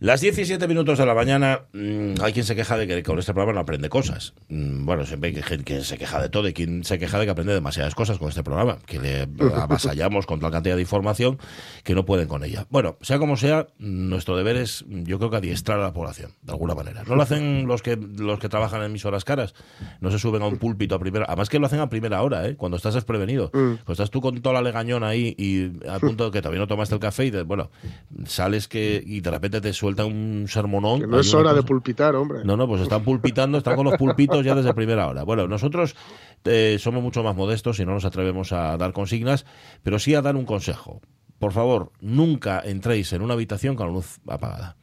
Las 17 minutos de la mañana, mmm, hay quien se queja de que con este programa no aprende cosas. Mm, bueno, siempre hay quien, se queja de todo y quien se queja de que aprende demasiadas cosas con este programa, que le avasallamos con tal cantidad de información que no pueden con ella. Bueno, sea como sea, nuestro deber es, yo creo que adiestrar a la población, de alguna manera. No lo hacen los que los que trabajan en emisoras caras, no se suben a un púlpito a primera, además que lo hacen a primera hora, ¿eh? cuando estás desprevenido. Mm. Pues estás tú con toda la legañón ahí y a punto de que todavía no tomaste el café y, de, bueno, sales que y de repente te suelta un sermonón. Que no es hora de pulpitar, hombre. No, no, pues están pulpitando, están con los pulpitos ya desde primera hora. Bueno, nosotros eh, somos mucho más modestos y no nos atrevemos a dar consignas, pero sí a dar un consejo por favor, nunca entréis en una habitación con la luz apagada.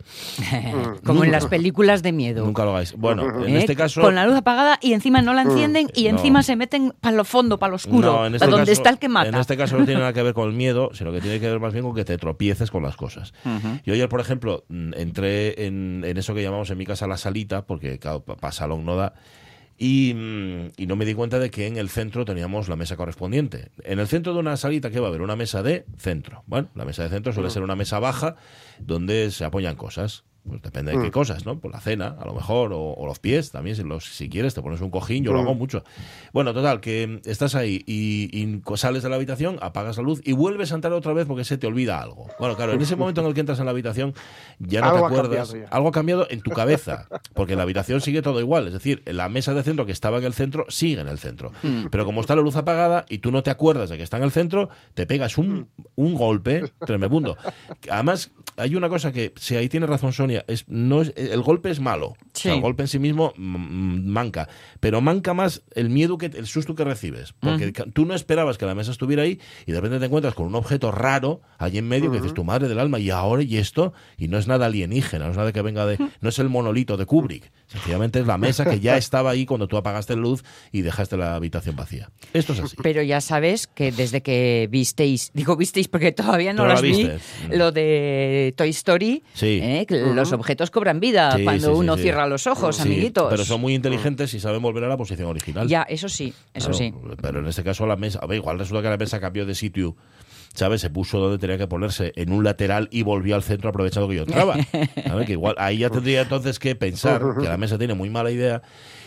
Como en las películas de miedo. Nunca lo hagáis. Bueno, en ¿Eh? este caso. Con la luz apagada y encima no la encienden y encima se meten para lo fondo, para lo oscuro, este donde está el que mata. En este caso no tiene nada que ver con el miedo, sino que tiene que ver más bien con que te tropieces con las cosas. Yo ayer, por ejemplo, mm, entré en, en, eso que llamamos en mi casa la salita, porque claro, para salón no da Mm, y, no me di cuenta de que en el centro teníamos la mesa correspondiente. En el centro de una salita que va a haber una mesa de centro. Bueno, la mesa de centro suele ser una mesa baja donde se apoyan cosas. Pues depende de qué mm. cosas, ¿no? Por la cena, a lo mejor, o, los pies también, si, los, si quieres, te pones un cojín, yo lo hago mm. mucho. Bueno, total, que estás ahí y, sales de la habitación, apagas la luz y vuelves a entrar otra vez porque se te olvida algo. Bueno, claro, en ese momento en el que entras en la habitación, ya no te acuerdas. algo ha cambiado en tu cabeza, porque la habitación sigue todo igual. Es decir, la mesa de centro que estaba en el centro sigue en el centro. Mm. Pero como está la luz apagada y tú no te acuerdas de que está en el centro, te pegas un, un golpe tremendo. Además, hay una cosa que, si ahí tiene razón Sonia, es, no es, el golpe es malo. el golpe en sí mismo manca. Pero manca más el miedo, que el susto que recibes. Porque tú no esperabas que la mesa estuviera ahí y de repente te encuentras con un objeto raro allí en medio que dices, tu madre del alma, y ahora y esto, y no es nada alienígena, no es nada que venga de. No es el monolito de Kubrick. Sencillamente es la mesa que ya estaba ahí cuando tú apagaste la luz y dejaste la habitación vacía. Esto es así. Pero ya sabes que desde que visteis, digo visteis porque todavía no las vi, lo de Toy Story, ¿eh? los objetos cobran vida cuando uno cierra los ojos, amiguitos. Pero son muy inteligentes y saben volver a la posición original. Ya, eso sí, eso sí. Pero en este caso la mesa, igual resulta que la mesa cambió de sitio ¿sabes? Se puso donde tenía que ponerse, en un lateral y volvió al centro aprovechando que yo entraba. Que igual ahí ya tendría entonces que pensar que la mesa tiene muy mala idea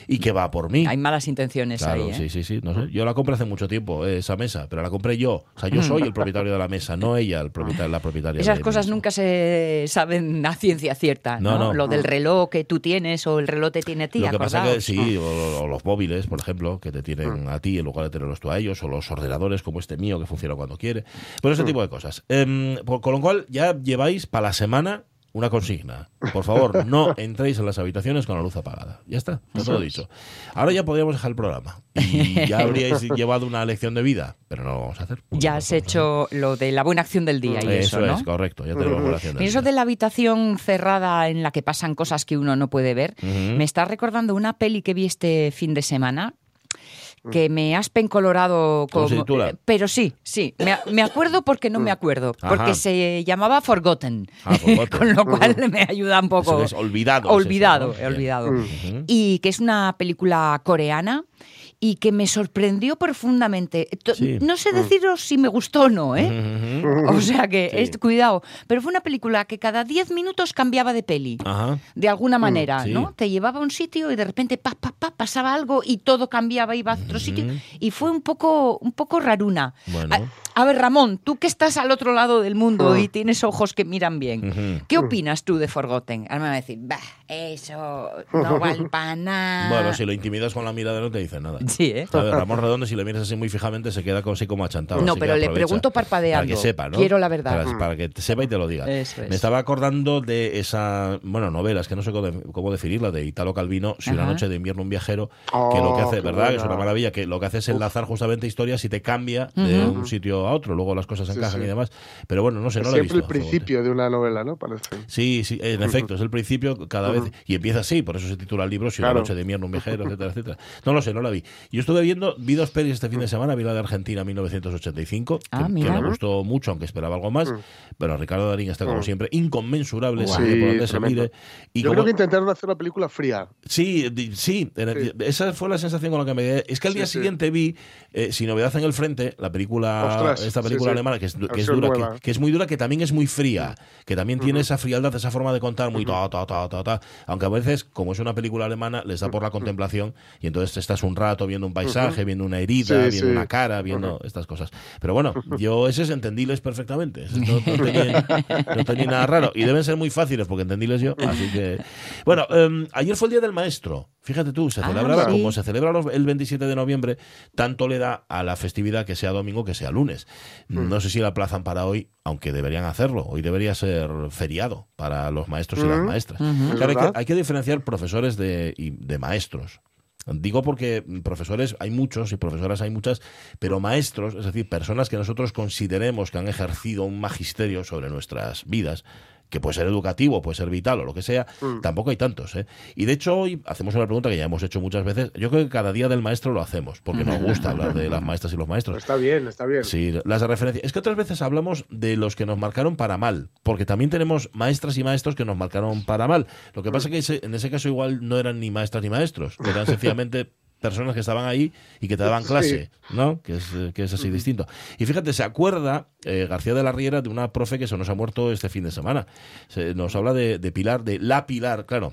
y que va por mí. Hay malas intenciones ahí. ¿eh? Sí, sí, sí. No sé. Yo la compré hace mucho tiempo, eh, esa mesa, pero la compré yo. O sea, yo soy el propietario de la mesa, no ella, el propietario, la propietaria. Esas cosas nunca se saben a ciencia cierta. No, no, Lo del reloj que tú tienes o el reloj te tiene a ti. Lo que pasa que sí, o, los móviles, por ejemplo, que te tienen mm. a ti en lugar de tenerlos tú a ellos, o los ordenadores como este mío que funciona cuando quiere. Pues ese mm. tipo de cosas. Em, con lo cual ya lleváis para la semana una consigna. Por favor, no entréis en las habitaciones con la luz apagada. Ya está, está todo dicho. Ahora ya podríamos dejar el programa. Y ya habríais llevado una lección de vida, pero no lo vamos a hacer. Ya has hecho lo de la buena acción del día y eso, eso es, correcto. Ya tenemos buena acción del Eso de la habitación cerrada en la que pasan cosas que uno no puede ver, me está recordando una peli que vi este fin de semana que me aspen colorado como, eh, pero sí, sí, me, acuerdo porque no me acuerdo, porque se llamaba Forgotten, ah, con lo cual me ayuda un poco. olvidado. Olvidado, he olvidado. Y que es una película coreana y que me sorprendió profundamente. No sé mm. deciros si me gustó o no, ¿eh? O sea que, cuidado. Pero fue una película que cada 10 minutos cambiaba de peli, de alguna mm, manera, ¿no? Te llevaba a un sitio y de repente pa, pa, pa, pasaba algo y todo cambiaba, iba a otro sitio. Y fue un poco, un poco raruna. A, ver, Ramón, tú que estás al otro lado del mundo y tienes ojos que miran bien, ¿qué opinas tú de Forgotten? Ahora me va a decir, bah, eso no vale para nada. Bueno, si lo intimidas con la mirada no te dice nada. Sí, ¿eh? Ramón Redondo, si le miras así muy fijamente, se queda así como achantado. No, pero le pregunto parpadeando. Para que sepa, ¿no? Quiero la verdad. Para, que sepa y te lo diga. Me estaba acordando de esa, bueno, novela, es que no sé cómo, definirla, de Italo Calvino, Si una noche de invierno un viajero, que lo que hace, oh, ¿verdad? Que es una maravilla, que lo que hace es enlazar justamente historias y te cambia de un sitio a otro, luego las cosas encajan y demás. Pero bueno, no sé, no lo he visto. el principio de una novela, ¿no? Parece. Sí, sí, en efecto, es el principio cada vez, y empieza así, por eso se titula el libro, Si una noche de invierno un viajero, etcétera, etcétera. No lo sé, no la vi. Yo estuve viendo, vi dos pelis este fin de semana, vi la de Argentina 1985, Ah, que, que me gustó mucho, aunque esperaba algo más. Pero Ricardo Darín está como Mm. siempre inconmensurable, Sí, sabe por dónde se mire. Y Yo como- creo que intentaron hacer una película fría. Sí, sí, Sí. esa fue la sensación con la que me quedé. Es que al Sí, día sí. siguiente vi eh, Sin Novedad en el Frente, la película, Ostras, esta sí, película sí. alemana, que es, que es dura, que, que es muy dura, que también es muy fría, que también tiene esa frialdad, esa forma de contar muy ta, ta, ta, ta, ta. Aunque a veces, como es una película alemana, les da por la contemplación y entonces estás un rato viendo un paisaje, viendo una herida, Sí, viendo sí. una cara, viendo estas cosas. Pero bueno, yo ese es entendibles perfectamente. No, no tenía, no tenía nada raro. Y deben ser muy fáciles porque entendibles yo. Así que. Bueno, em, ayer fue el Día del Maestro. Fíjate tú, se Ah, celebraba sí. como se celebra los- el 27 de noviembre, tanto le da a la festividad que sea domingo que sea lunes. No sé si la aplazan para hoy, aunque deberían hacerlo. Hoy debería ser feriado para los maestros y las Mm. maestras. Ujú. Claro, hay, que, hay que diferenciar profesores de, y de maestros. Digo porque profesores hay muchos y profesoras hay muchas, pero maestros, es decir, personas que nosotros consideremos que han ejercido un magisterio sobre nuestras vidas, que puede ser educativo, puede ser vital o lo que sea, Mm. tampoco hay tantos. ¿eh? Y de hecho hoy hacemos una pregunta que ya hemos hecho muchas veces. Yo creo que cada día del maestro lo hacemos, porque nos gusta hablar de las maestras y los maestros. Está bien, está bien. Sí, las de referencia. Es que otras veces hablamos de los que nos marcaron para mal, porque también tenemos maestras y maestros que nos marcaron para mal. Lo que pasa es que en ese caso igual no eran ni maestras ni maestros, eran sencillamente personas que estaban ahí y que te daban Sí. clase, ¿no? Que es, eh, que es así distinto. Y fíjate, se acuerda eh, García de la Riera de una profe que se nos ha muerto este fin de semana. Se, nos habla de, de Pilar, de la Pilar, claro.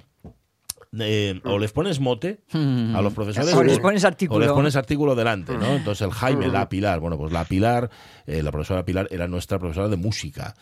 Eh, o les pones mote a los profesores O les pones artículo. o les pones artículo delante, ¿no? Entonces el Jaime, la Pilar, bueno, pues la Pilar, eh, la profesora Pilar era nuestra profesora de música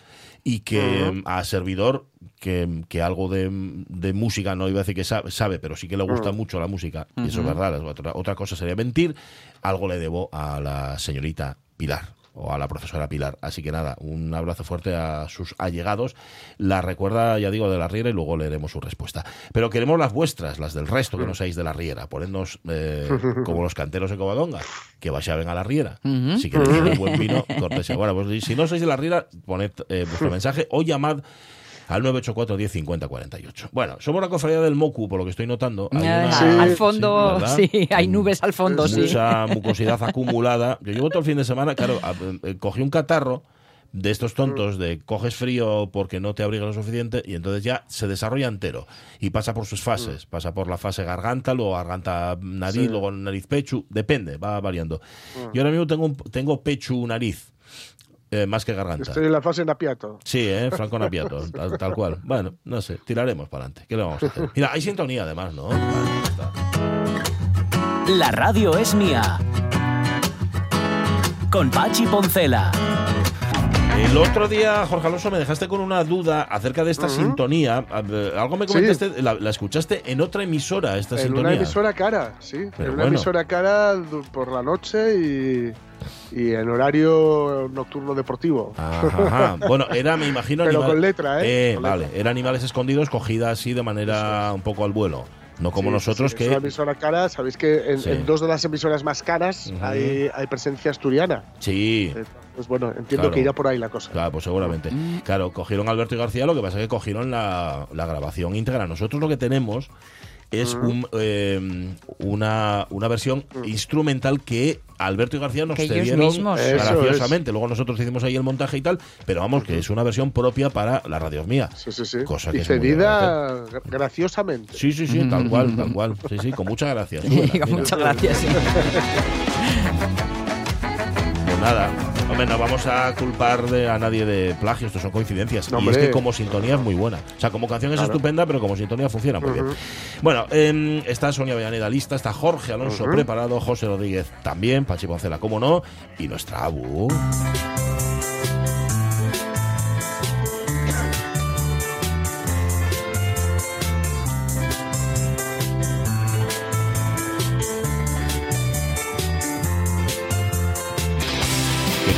y que mm, a servidor que, que algo de, de música no iba a decir que sabe, sabe, pero sí que le gusta mucho la música y eso es verdad. Otra, otra cosa sería mentir. Algo le debo a la señorita Pilar o a la profesora Pilar. Así que nada, un abrazo fuerte a sus allegados. La recuerda, ya digo, de la Riera y luego leeremos su respuesta. Pero queremos las vuestras, las del resto que no seáis de la Riera. Ponednos eh, como los canteros de Covadonga, que vayan a la Riera. Ujú. Si queréis un buen vino, cortesía. Bueno, pues si no sois de la Riera, poned eh, vuestro mensaje o llamad al 984 10 50 48. Bueno, somos la cofradía del Mocu, por lo que estoy notando. Hay Ah, una- Sí. al fondo, sí, hay nubes al fondo, sí. mucha mucosidad acumulada. Yo llevo todo el fin de semana, claro, eh, cogí un catarro de estos tontos de coges frío porque no te abrigas lo suficiente y entonces ya se desarrolla entero y pasa por sus fases, pasa por la fase garganta, luego garganta nariz, Sí. luego nariz pecho, depende, va variando. Yo ahora mismo tengo un- tengo pecho nariz eh, más que garganta. Estoy en la fase napiato. Sí, ¿eh? Franco Napiato, tal, tal cual. Bueno, no sé, tiraremos para adelante. ¿Qué le vamos a hacer? Mira, hay sintonía además, ¿no? Vale. La radio es mía. Con Pachi Poncela. El otro día, Jorge Alonso, me dejaste con una duda acerca de esta sintonía. A ver, Algo me Sí. comentaste, la, la escuchaste en otra emisora, esta En sintonía. una emisora cara, sí. Pero en una bueno. emisora cara por la noche y, y en horario nocturno deportivo. Ajá, ajá. Bueno, era, me imagino, Pero animal- con letra, ¿eh? Eh, Con vale, letra. era animales escondidos cogida así de manera un poco al vuelo. No como Sí, nosotros sí, que. Es una emisora cara, sabéis que en, Sí. en dos de las emisoras más caras Ujú. hay, hay presencia asturiana. Sí. Pues bueno, entiendo Claro. que irá por ahí la cosa. Claro, pues seguramente. Claro, cogieron a Alberto y García, lo que pasa es que cogieron la, la grabación íntegra. Nosotros lo que tenemos es un, eh, una, una versión instrumental que Alberto y García nos Que cedieron graciosamente. Luego nosotros hicimos ahí el montaje y tal, pero vamos, que es una versión propia para la radio mía. Sí, sí, sí. Cosa que y es muy cedida gra- graciosamente. Sí, sí, sí, tal cual, tal cual. Sí, sí, con muchas gracias. Muchas gracias. Pues nada, hombre, no vamos a culpar de, a nadie de plagio, esto son coincidencias. No, y es que como sintonía es muy buena. O sea, como canción es Claro. estupenda, pero como sintonía funciona muy bien. Bueno, em, está Sonia Villaneda lista, está Jorge Alonso preparado, José Rodríguez también, Pachi Poncela, cómo no, y nuestra Abu.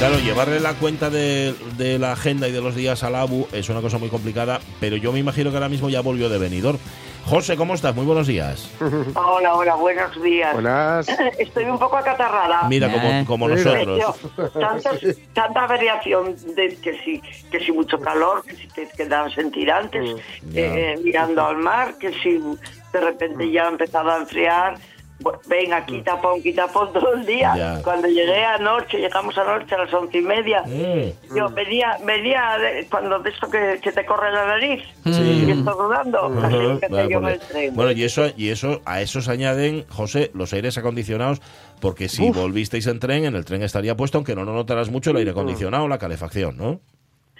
Claro, llevarle la cuenta de, de la agenda y de los días al ABU es una cosa muy complicada, pero yo me imagino que ahora mismo ya volvió de venidor. José, ¿cómo estás? Muy buenos días. Hola, hola, buenos días. Buenas. Estoy un poco acatarrada. Mira, como, Eh. como Mira. nosotros. Tantas- tanta variación de que si, que si mucho calor, que si te quedas en tirantes, Ya. eh, mirando al mar, que si de repente ya ha empezado a enfriar. Venga, quita pon, quita pon todo el día. Cuando llegué anoche, llegamos anoche a las once y media, mm. yo venía, venía cuando de esto que, te corre la nariz y estoy dudando, Bueno, y eso, y eso, a eso se añaden, José, los aires acondicionados, porque si volvisteis en tren, en el tren estaría puesto, aunque no, no notarás mucho el aire acondicionado, la calefacción, ¿no?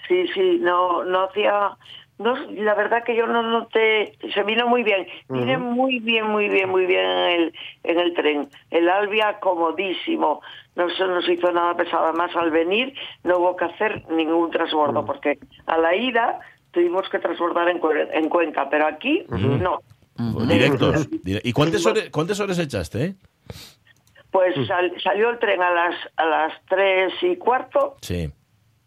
Sí, sí, no, no hacía no, la verdad que yo no noté, se vino muy bien, vine muy bien, muy bien, muy bien en el, en el tren. El Albia comodísimo, no se nos hizo nada pesado, además al venir no hubo que hacer ningún transbordo, porque a la ida tuvimos que transbordar en, en Cuenca, pero aquí no. Directos. ¿Y cuántas horas, cuántas horas echaste? Pues salió el tren a las, a las tres y cuarto sí.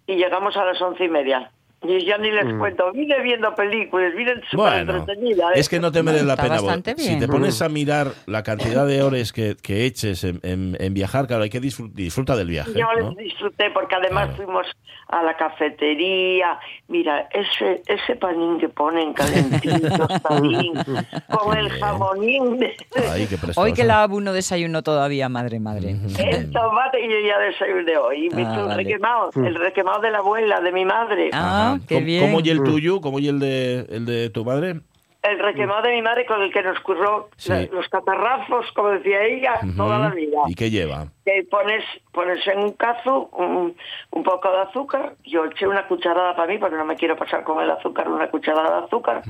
y llegamos a las once y media. Y ya ni les mm. cuento, vine viendo películas, vine súper entretenida. ¿eh? Es que no te merece la pena. Si te pones a mirar la cantidad de horas que, que eches en, en, viajar, claro, hay que disfrutar del viaje. Yo ¿no? disfruté porque además fuimos a la cafetería. Mira, ese ese panín que ponen calentito, con el jamonín. hoy que la abu no desayuno todavía, madre, madre. El tomate y yo ya desayuné hoy. Ah, el requemado, el requemado de la abuela, de mi madre. Ah, ¿Cómo, y el tuyo? ¿Cómo y el de, el de tu madre? El requemado de mi madre con el que nos curró los catarrafos, como decía ella, toda la vida. ¿Y qué lleva? Que pones, pones en un cazo un, poco de azúcar. Yo eché una cucharada para mí, porque no me quiero pasar con el azúcar, una cucharada de azúcar.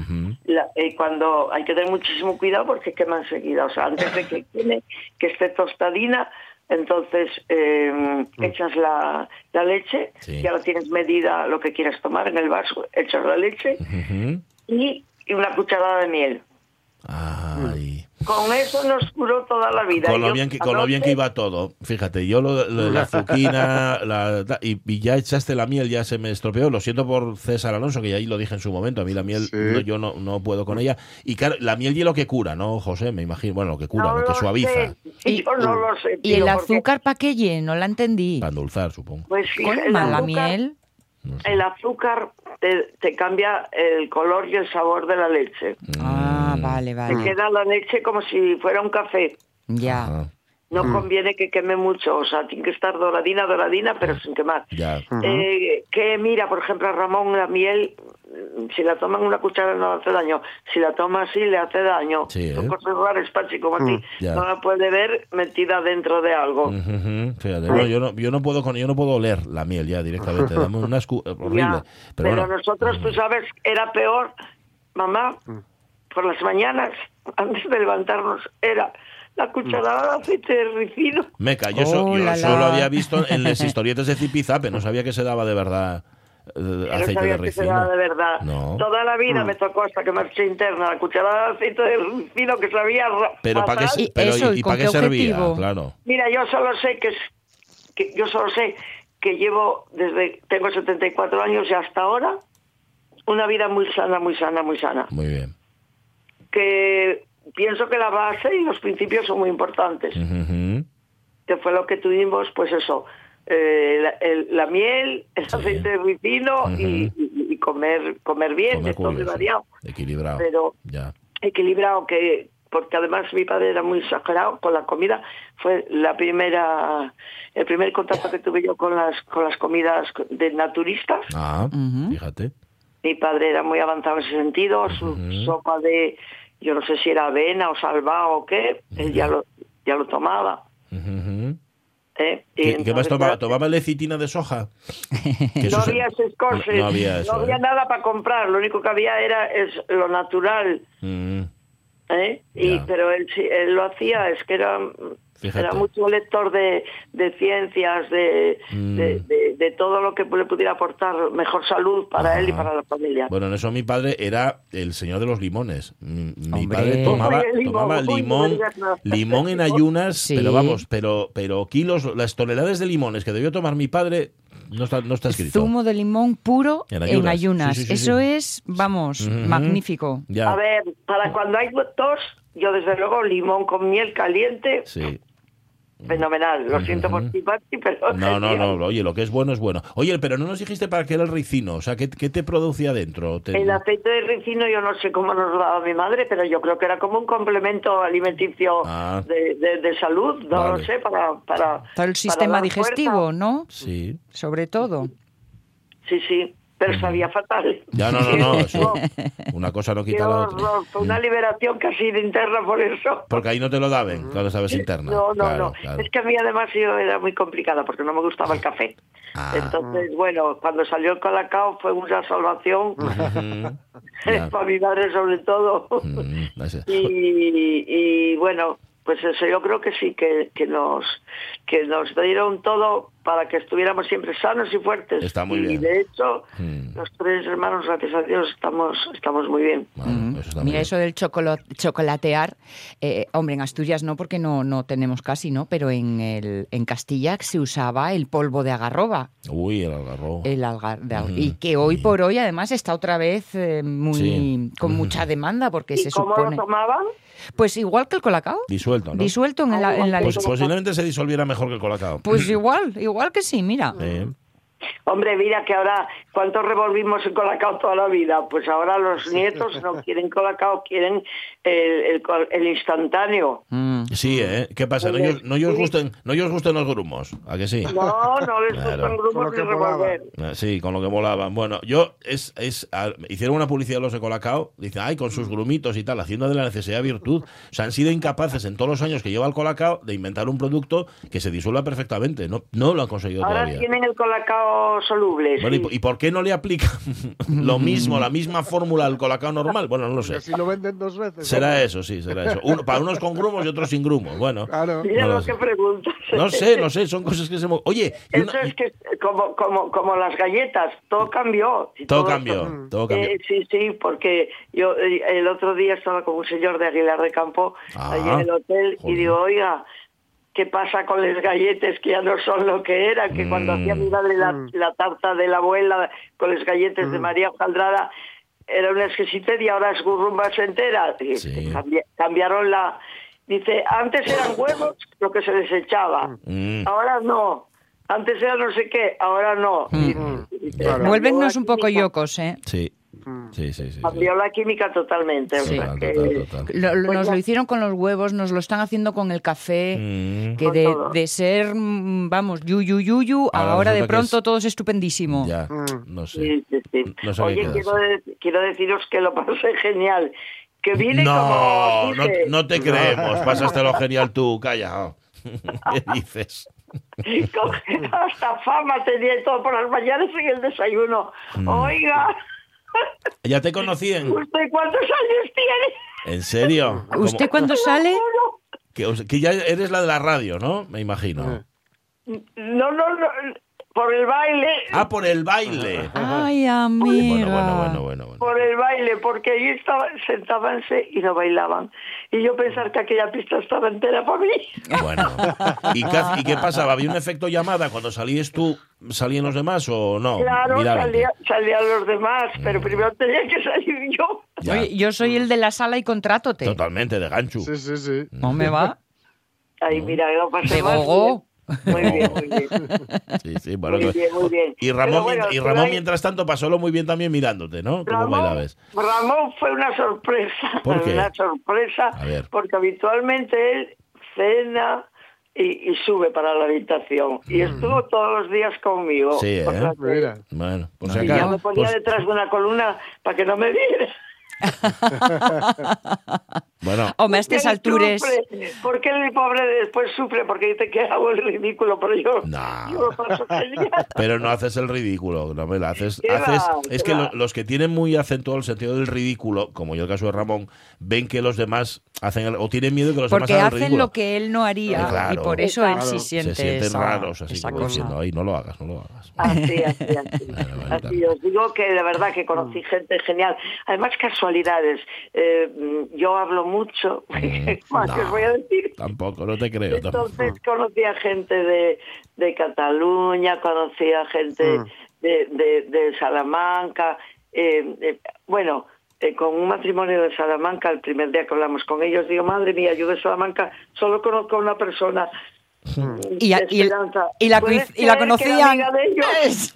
y cuando hay que tener muchísimo cuidado porque quema enseguida. O sea, antes de que queme, que esté tostadina, entonces eh, mm. echas la, la leche, ya lo tienes medida lo que quieras tomar en el vaso, echas la leche y, una cucharada de miel. Ay. Con eso nos curó toda la vida. Con lo, bien, que, con lo bien que iba todo. Fíjate, yo lo, la azuquina la, y, ya echaste la miel, ya se me estropeó. Lo siento por César Alonso, que ya ahí lo dije en su momento. A mí la miel, yo no, no puedo con ella. Y claro, la miel y lo que cura, ¿no, José? Me imagino. Bueno, lo que cura, lo que suaviza. y, no lo sé, ¿Y el azúcar para qué No la entendí. Para endulzar, supongo. Pues sí, la miel. El azúcar te, te, cambia el color y el sabor de la leche. Ah, vale, vale. Te queda la leche como si fuera un café. Ya. No mm. conviene que queme mucho, o sea, tiene que estar doradina, doradina, pero sin quemar. Ya. Eh, que mira, por ejemplo, a Ramón la miel si la toman una cuchara no hace daño, si la toma así le hace daño. Sí, Son ¿eh? cosas raras, Pachi, como a ti. Mm, no la puede ver metida dentro de algo. yo, no, yo, no puedo con, yo no puedo oler la miel ya directamente, dame una horrible. Pero, nosotros, tú sabes, era peor, mamá, mm. por las mañanas, antes de levantarnos, era la cucharada de aceite de ricino. Meca, yo, yo solo había visto en las historietas de Zipizape, no sabía que se daba de verdad. Eh, aceite de ricino. de verdad. Toda la vida mm. me tocó hasta que marché interna la cucharada de aceite de ricino que sabía Pero ¿para qué, ¿y, para qué servía? Claro. Mira, yo solo sé que, que yo solo sé que llevo desde tengo 74 años y hasta ahora una vida muy sana, muy sana, muy sana. Muy bien. Que pienso que la base y los principios son muy importantes. Que fue lo que tuvimos, pues eso, eh, la, miel, el aceite de ricino y, comer comer bien, de todo variado. Equilibrado. Pero ya. equilibrado, que porque además mi padre era muy exagerado con la comida. Fue la primera, el primer contacto que tuve yo con las con las comidas de naturistas. Ah, fíjate. Mi padre era muy avanzado en ese sentido. Su sopa de, yo no sé si era avena o salvado o qué, él ya lo ya lo tomaba. ¿Eh? ¿Qué, más tomaba? ¿Tomaba lecitina de soja? no, había cosas, no, había no, había, ¿eh? nada para comprar, lo único que había era es lo natural. Mm. ¿Eh? Y, pero él, él lo hacía, es que era era mucho lector de, de ciencias, de, mm. de, todo lo que le pudiera aportar mejor salud para él y para la familia. Bueno, en eso mi padre era el señor de los limones. Mi padre tomaba, tomaba limón, limón en ayunas, pero vamos, pero, pero kilos, las toneladas de limones que debió tomar mi padre no está, no está escrito. Zumo de limón puro en ayunas. Eso es, vamos, magnífico. A ver, para cuando hay tos, yo desde luego limón con miel caliente. Sí fenomenal. Lo siento por ti, pero... No, no, no, oye, lo que es bueno es bueno. Oye, pero no nos dijiste para qué era el ricino, o sea, ¿qué, qué te producía dentro? El aceite de ricino yo no sé cómo nos lo daba mi madre, pero yo creo que era como un complemento alimenticio ah. de, de, salud, no lo sé, para... Para, para el sistema digestivo, ¿no? Sí. Sobre todo. Sí, sí pero sabía fatal. Ya, no, no, no. una cosa no quita la otra. fue una liberación casi de interna por eso. Porque ahí no te lo daban cuando sabes interna. No, no, no. Es que a mí además yo era muy complicada porque no me gustaba el café. Ah. Entonces, bueno, cuando salió el colacao fue una salvación. para mi madre sobre todo. y, y bueno, pues eso yo creo que sí, que, que, nos, que nos dieron todo para que estuviéramos siempre sanos y fuertes. Está muy bien. Y de hecho, mm. los tres hermanos, gracias a Dios, estamos, estamos muy bien. Mira, eso del chocolatear, eh, hombre, en Asturias no, porque no, no tenemos casi, ¿no? Pero en, el, en Castilla se usaba el polvo de agarroba. Uy, el algarrobo. El algar Y que hoy por hoy, además, está otra vez eh, muy con mucha demanda, porque se cómo supone... lo tomaban? Pues igual que el colacao. Disuelto, ¿no? Disuelto en la, en la pues Posiblemente se disolviera mejor que el colacao. Pues igual, igual que sí, mira. Hombre, mira que ahora, ¿cuántos revolvimos en colacao toda la vida? Pues ahora los nietos no quieren colacao, quieren el, el, instantáneo. Mm. Sí, ¿eh? ¿Qué pasa? ¿No no ellos gusten, no ellos gusten los grumos? ¿A que sí? No, no les gustan grumos ni revolver. Ah, sí, con lo que volaban. Bueno, yo, es, es hicieron una publicidad los de colacao, dice, ay, con sus grumitos y tal, haciendo de la necesidad virtud. O sea, han sido incapaces en todos los años que lleva el colacao de inventar un producto que se disuelva perfectamente. No, no lo han conseguido ahora todavía. tienen el colacao soluble. ¿y, por qué no le aplican lo mismo, la misma fórmula al colacao normal? Bueno, no lo sé. Si lo venden dos veces. Será eso, sí, será eso. para unos con grumos y otros sin grumos. Bueno. Claro. Mira lo, que preguntas. No sé, no sé, son cosas que se... Oye... Eso es que como, como, como las galletas, todo cambió. Todo, cambió, todo cambió. Eh, sí, sí, porque yo eh, el otro día estaba con un señor de Aguilar de Campo allí en el hotel y digo, oiga, qué pasa con los galletes que ya no son lo que eran, que cuando hacía mi madre la, mm. tarta de la abuela con los galletes de mm. María Ojaldrada era una exquisitez y ahora es gurrumbas enteras. cambiaron la... Dice, antes eran huevos lo que se desechaba, mm. ahora no. Antes era no sé qué, ahora no. Vuelvennos un poco yocos, ¿eh? Sí. Mm. Sí, sí, sí. Cambió la química totalmente. nos lo hicieron con los huevos, nos lo están haciendo con el café, mm. que de, de, ser, mm, vamos, yuyu yuyu, ahora, de pronto todo es estupendísimo. Ya, no sé. Oye, quiero, quiero deciros que lo pasé genial. Que viene no, como... No, no te creemos, pasaste lo genial tú, calla. ¿Qué dices? Hasta fama tenía todo por las mañanas en el desayuno. Oiga. ¿Ya te conocían? ¿Usted cuántos años tiene? ¿En serio? ¿Usted cuándo sale? Que, ya eres la de la radio, ¿no? Me imagino. No, no, no. Por el baile. Ah, por el baile. Ay, amigo. Bueno, bueno, bueno, bueno, bueno. Por el baile, porque allí estaban, sentábanse y no bailaban. Y yo pensar que aquella pista estaba entera para mí. Bueno. ¿Y qué, ¿Y qué, pasaba? ¿Había un efecto llamada cuando salías tú? ¿Salían los demás o no? Claro, salían los demás, pero mm. primero tenía que salir yo. Oye, yo soy el de la sala y contrátote. Totalmente, de gancho. Sí, sí, sí. ¿No me va? Ay, mira, lo pasé. Muy bien, muy bien. Sí, sí, bueno, muy bien, muy bien. Y Ramón, y Ramón mientras tanto, pasólo muy bien también mirándote, ¿no? Ramón, Ramón fue una sorpresa. ¿Por qué? Una sorpresa, porque habitualmente él cena y, sube para la habitación. Y mm. estuvo todos los días conmigo. Sí, ¿eh? Bueno, pues acá, y ya me ponía pues detrás de una columna para que no me viera. bueno, o a estas alturas. ¿Por qué el pobre después sufre? Porque dice que hago el ridículo, pero yo, no. Pero no haces el ridículo, no me lo haces. haces es que los que tienen muy acentuado el sentido del ridículo, como yo el caso de Ramón, ven que los demás hacen o tienen miedo que los demás hagan el ridículo. lo que él no haría y por eso él sí siente Se sienten raros, así como diciendo, ay, no lo hagas, no lo hagas. Así, así, así. así os digo que de verdad que conocí gente genial. Además, casualidades. Eh, yo hablo mucho, ¿qué os voy a decir? Tampoco, no te creo. Entonces conocí a gente de, de Cataluña, conocí a gente mm. de, de, de, Salamanca. Eh, eh, bueno, eh, con un matrimonio de Salamanca, el primer día que hablamos con ellos, digo, madre mía, yo de Salamanca solo conozco a una persona Y, a- y la, ¿Puedes coinc- y la conocían. amiga de ellos? Es-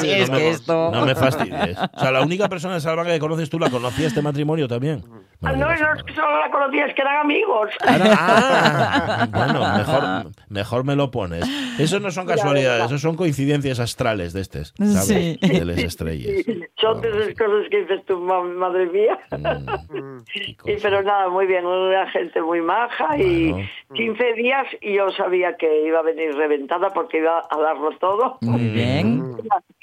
Sí, es no me- que esto. No me fastidies. O sea, la única persona de Salvaje que conoces tú la conocía este matrimonio también. Ah, no, no es que solo la conocía, es que eran amigos. Ah, bueno, mejor, mejor me lo pones. Eso no son casualidades, eso son coincidencias astrales de estos, ¿sabes? Sí. De las estrellas. Son de esas cosas que dices tú, "Ma- madre mía. Mm, Y, cosa. pero nada, muy bien, una gente muy maja y Bueno. 15 días y yo sabía que iba a venir reventada porque iba a darlo todo. Muy bien.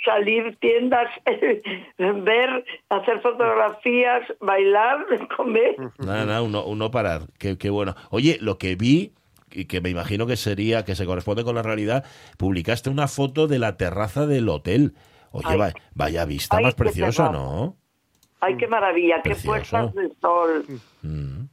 Salir tiendas, ver, hacer fotografías, bailar, comer. Nada, nada, uno, uno parar. Qué, qué bueno. Oye, lo que vi, y que me imagino que sería, que se corresponde con la realidad, publicaste una foto de la terraza del hotel. Oye, Ay. va- vaya vista Ay, más preciosa. ¿no? Ay, qué maravilla, qué puestas de sol. Mm.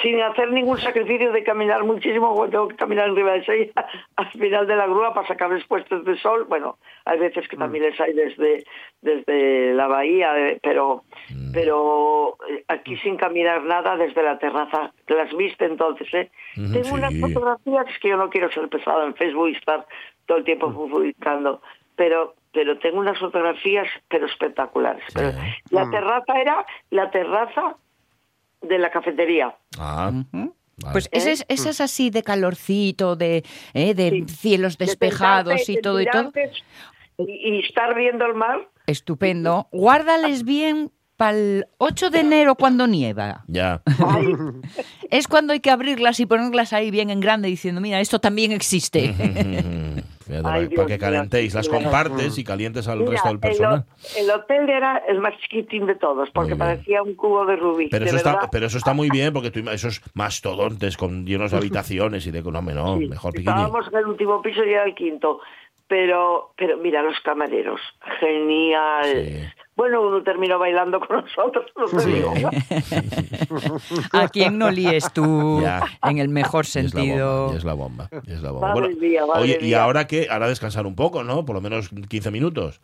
Sin hacer ningún sacrificio de caminar muchísimo, porque tengo que caminar arriba de ella al final de la grúa para sacarles puestos de sol. Bueno, hay veces que también les hay desde, desde la bahía, eh, pero, pero eh, aquí sin caminar nada desde la terraza. Las viste entonces, ¿eh? Tengo unas fotografías que yo no quiero ser pesada en Facebook y estar todo el tiempo publicando, pero pero tengo unas fotografías pero espectaculares. Pero la terraza era la terraza de la cafetería. Ah, vale. Pues ese es, ese es así de calorcito, de, eh, de Sí. cielos De despejados y de todo y todo. tirarte Y, y estar viendo el mar. Estupendo. Guárdales bien para el 8 de enero cuando nieva. Ya. Es cuando hay que abrirlas y ponerlas ahí bien en grande diciendo, mira, esto también existe. Ay, para, Dios que calentéis, las qué bueno. compartes y calientes al mira, resto del el, personal. ho- el hotel era el más chiquitín de todos, porque parecía un cubo de rubí. Pero de eso, está, pero eso está muy bien porque tú, esos mastodontes con llenos de habitaciones y de no, no, Sí, mejor pequeñín. Estábamos en el último piso y era el quinto. Pero, pero mira, los camareros, genial. Sí. Bueno, uno terminó bailando con nosotros, no te Sí. digo. ¿A quién no líes tú Ya. en el mejor Y es la sentido? bomba, y es la bomba, y es la bomba. Oye, y ahora qué, ahora descansar un poco, ¿no? Por lo menos 15 minutos.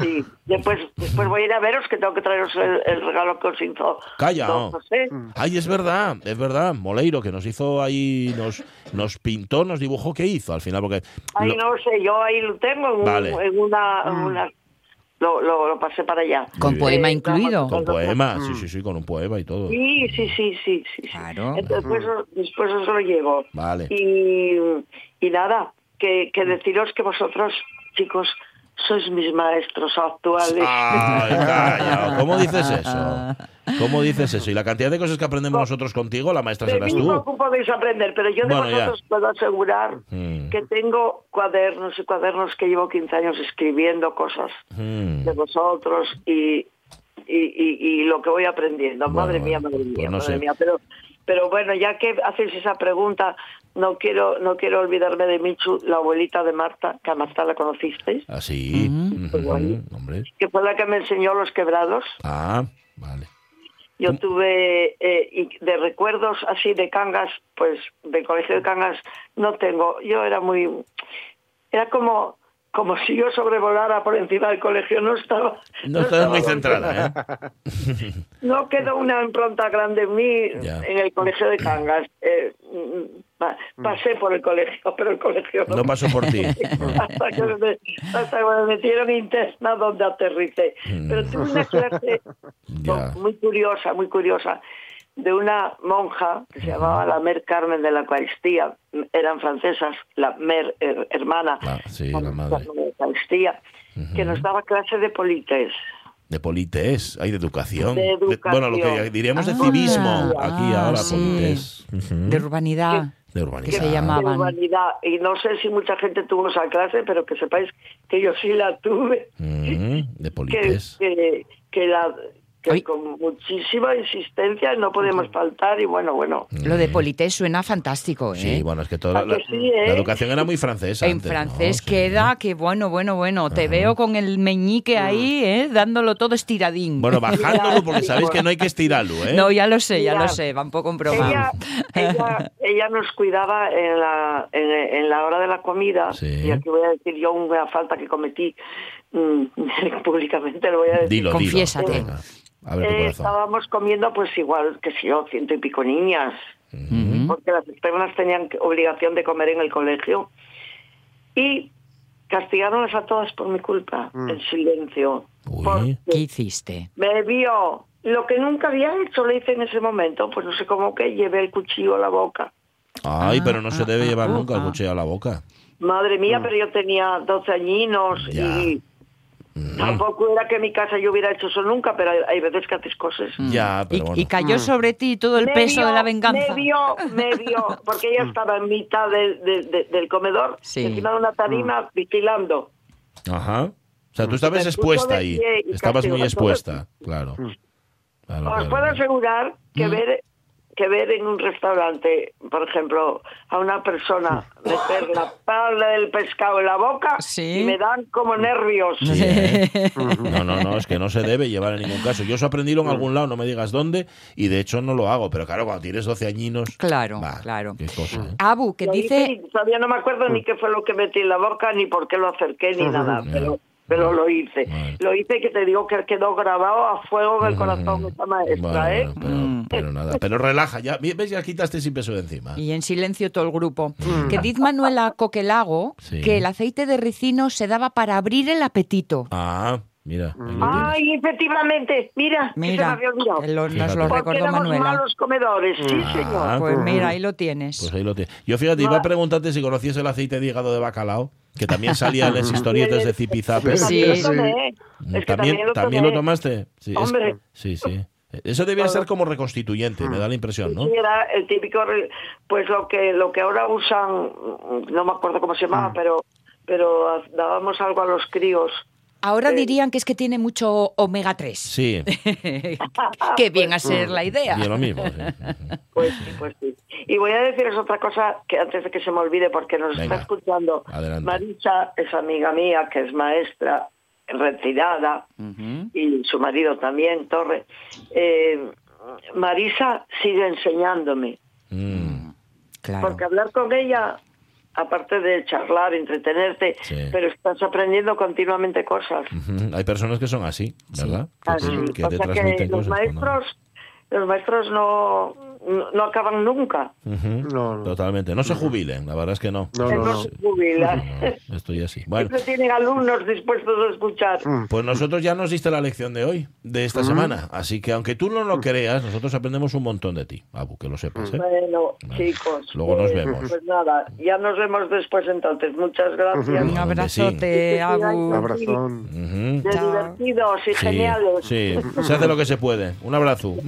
Sí. Después, después voy a ir a veros que tengo que traeros el, el regalo que os hizo Calla. don José. Ay, es verdad, es verdad. Moleiro, que nos hizo ahí, nos, nos pintó, nos dibujó, ¿qué hizo al final? Porque Ay, lo- no sé, yo ahí lo tengo en, un- Vale. en una... en una- lo, lo, lo pasé para allá. Con poema incluido. con poema, sí, sí, sí, con un poema y todo. Sí, sí, sí, sí. sí, sí. Claro. Entonces, después, os- después os lo llevo. Vale. Y, y nada, que, que deciros que vosotros, chicos, sois mis maestros actuales. Ay, calla. ¿Cómo dices eso? ¿Cómo dices eso? Y la cantidad de cosas que aprendemos nosotros contigo, la maestra de serás mí tú. poco podéis aprender, pero yo de Bueno, ya. vosotros puedo asegurar Mm. que tengo cuadernos y cuadernos que llevo 15 años escribiendo cosas Mm. de vosotros y, y, y- y lo que voy aprendiendo. Bueno, madre mía, madre mía, pues no madre sé. mía. Pero, pero bueno, ya que haces esa pregunta, no quiero no quiero olvidarme de Michu, la abuelita de Marta, que a Marta la conocisteis, Así. Mm. Ujú, Bueno. Hombre. que fue la que me enseñó los quebrados. Ah, vale. Yo tuve, eh, y de recuerdos así de Cangas, pues del colegio de Cangas no tengo. Yo era muy, era como, como si yo sobrevolara por encima del colegio. No estaba, No estás muy centrada, ¿eh? No quedó una impronta grande en mí Ya. en el colegio de Cangas. Eh, mm, pasé por el colegio, pero el colegio no. No pasó por ti. hasta, que me, hasta que me metieron interna donde aterricé. Pero tuve una clase muy curiosa, muy curiosa, de una monja que se llamaba la Mer Carmen de la Eucaristía. Eran francesas, la Mer her- hermana Ah, sí, la Carmen madre. de la Eucaristía, que nos daba clase de polites. De polités, hay de educación. De educación. bueno, lo que diríamos de Ah, civismo. Aquí ah, ahora, sí. De urbanidad. De que urbanidad. se llama- de Amaban. humanidad. Y no sé si mucha gente tuvo esa clase, pero que sepáis que yo sí la tuve. Mm, de que, polités. que, que la que Ay. con muchísima insistencia no podemos faltar y bueno, bueno. Lo de Polité suena fantástico, ¿eh? Sí, bueno, es que toda ¿A la, que sí, eh? la educación era muy francesa. en antes, ¿no? francés Sí. queda que bueno, bueno, bueno. Te veo con el meñique ahí, ¿eh? Dándolo todo estiradín. Bueno, bajándolo porque Sí, sabéis que no hay que estirarlo, ¿eh? No, ya lo sé, ya lo sé. Van poco en broma. Ella, ella, ella nos cuidaba en la, en, en la hora de la comida, Sí. y aquí voy a decir yo una falta que cometí mm, públicamente, lo voy a decir. Dilo, Confiésate. dilo. Tu Eh, estábamos comiendo pues igual, que si yo, ciento y pico niñas. Porque las externas tenían obligación de comer en el colegio. Y castigaron a todas por mi culpa, Mm. en silencio. Uy. ¿Qué hiciste? me vio lo que nunca había hecho, le hice en ese momento, pues no sé cómo que llevé el cuchillo a la boca. Ay, Ah, pero no se ah, debe ah, llevar ah, nunca el cuchillo a la boca. Madre mía, pero yo tenía 12 añinos Ya. y tampoco era que en mi casa yo hubiera hecho eso nunca, pero hay, veces que haces cosas. Ya, Y, pero bueno. y cayó sobre ti todo el Me peso de vio, la venganza. Me vio, me vio, porque ella estaba en mitad del- del- del- del comedor, Sí. encima de una tarima, vigilando. Ajá. O sea, tú estabas expuesta de ahí. y Estabas muy expuesta, claro. Mm. Claro, Os claro, puedo asegurar que Mm. ver que ver en un restaurante, por ejemplo, a una persona meter la pala del pescado en la boca Sí. y me dan como nervios. Sí, ¿eh? No, no, no, es que no se debe llevar en ningún caso. Yo eso aprendí en algún lado, no me digas dónde, y de hecho no lo hago. Pero claro, cuando tienes 12 añinos. Claro, claro. Qué cosa, ¿eh? Abu, que dice... todavía no me acuerdo ni qué fue lo que metí en la boca, ni por qué lo acerqué, ni nada, pero, pero lo hice. Vale. Lo hice que te digo que quedó grabado a fuego en el corazón esta maestra, Bueno, ¿eh? pero, Mm. pero nada. Pero relaja, ya. ¿Ves? Ya quitaste sin peso de encima. Y en silencio todo el grupo. Que dice Manuela Coquelago Sí. que el aceite de ricino se daba para abrir el apetito. Ah, mira. tienes. Ay, efectivamente, mira, que se me Mira, había lo- nos lo recordó éramos Manuela. malos comedores, sí, Ah, señor. Pues mira, ahí lo tienes. Pues ahí lo tienes. Yo fíjate, iba a preguntarte si conocías el aceite de hígado de bacalao, que también salía en las historietas de Zipizape. Sí. También Sí. lo tomé, es que ¿También, también lo también lo tomé. tomaste? Sí, es- Hombre. sí, sí. Eso debía ser como reconstituyente, me da la impresión, ¿no? Sí, era el típico, pues lo que lo que ahora usan, no me acuerdo cómo se llamaba, pero pero dábamos algo a los críos. Ahora dirían que es que tiene mucho omega 3. Sí, que bien a ser la idea. y lo mismo. sí. Pues sí, pues sí. Y voy a deciros otra cosa que antes de que se me olvide, porque nos Venga, está escuchando adelante. Marisa, es amiga mía, que es maestra retirada, y su marido también, Torre. Eh, Marisa sigue enseñándome, Mm, Claro. porque hablar con ella, aparte de charlar, entretenerte, Sí. pero estás aprendiendo continuamente cosas. Hay personas que son así, ¿verdad? Así. te, que te los cosas. cuando- maestros, los maestros no, no, no acaban nunca. No, no. Totalmente. No se jubilen, la verdad es que no. No, no, no no. se jubilan. Estoy así. Bueno, Siempre tienen alumnos dispuestos a escuchar. Mm. pues nosotros ya nos diste la lección de hoy, de esta semana. Así que aunque tú no lo creas, nosotros aprendemos un montón de ti, Abu, que lo sepas. ¿eh? Bueno, chicos. Luego nos eh, vemos. Pues nada, ya nos vemos después entonces. Muchas gracias. Un sí. abrazote, Abu. Un abrazón. De divertidos y Sí, geniales. sí, se hace lo que se puede. Un abrazo.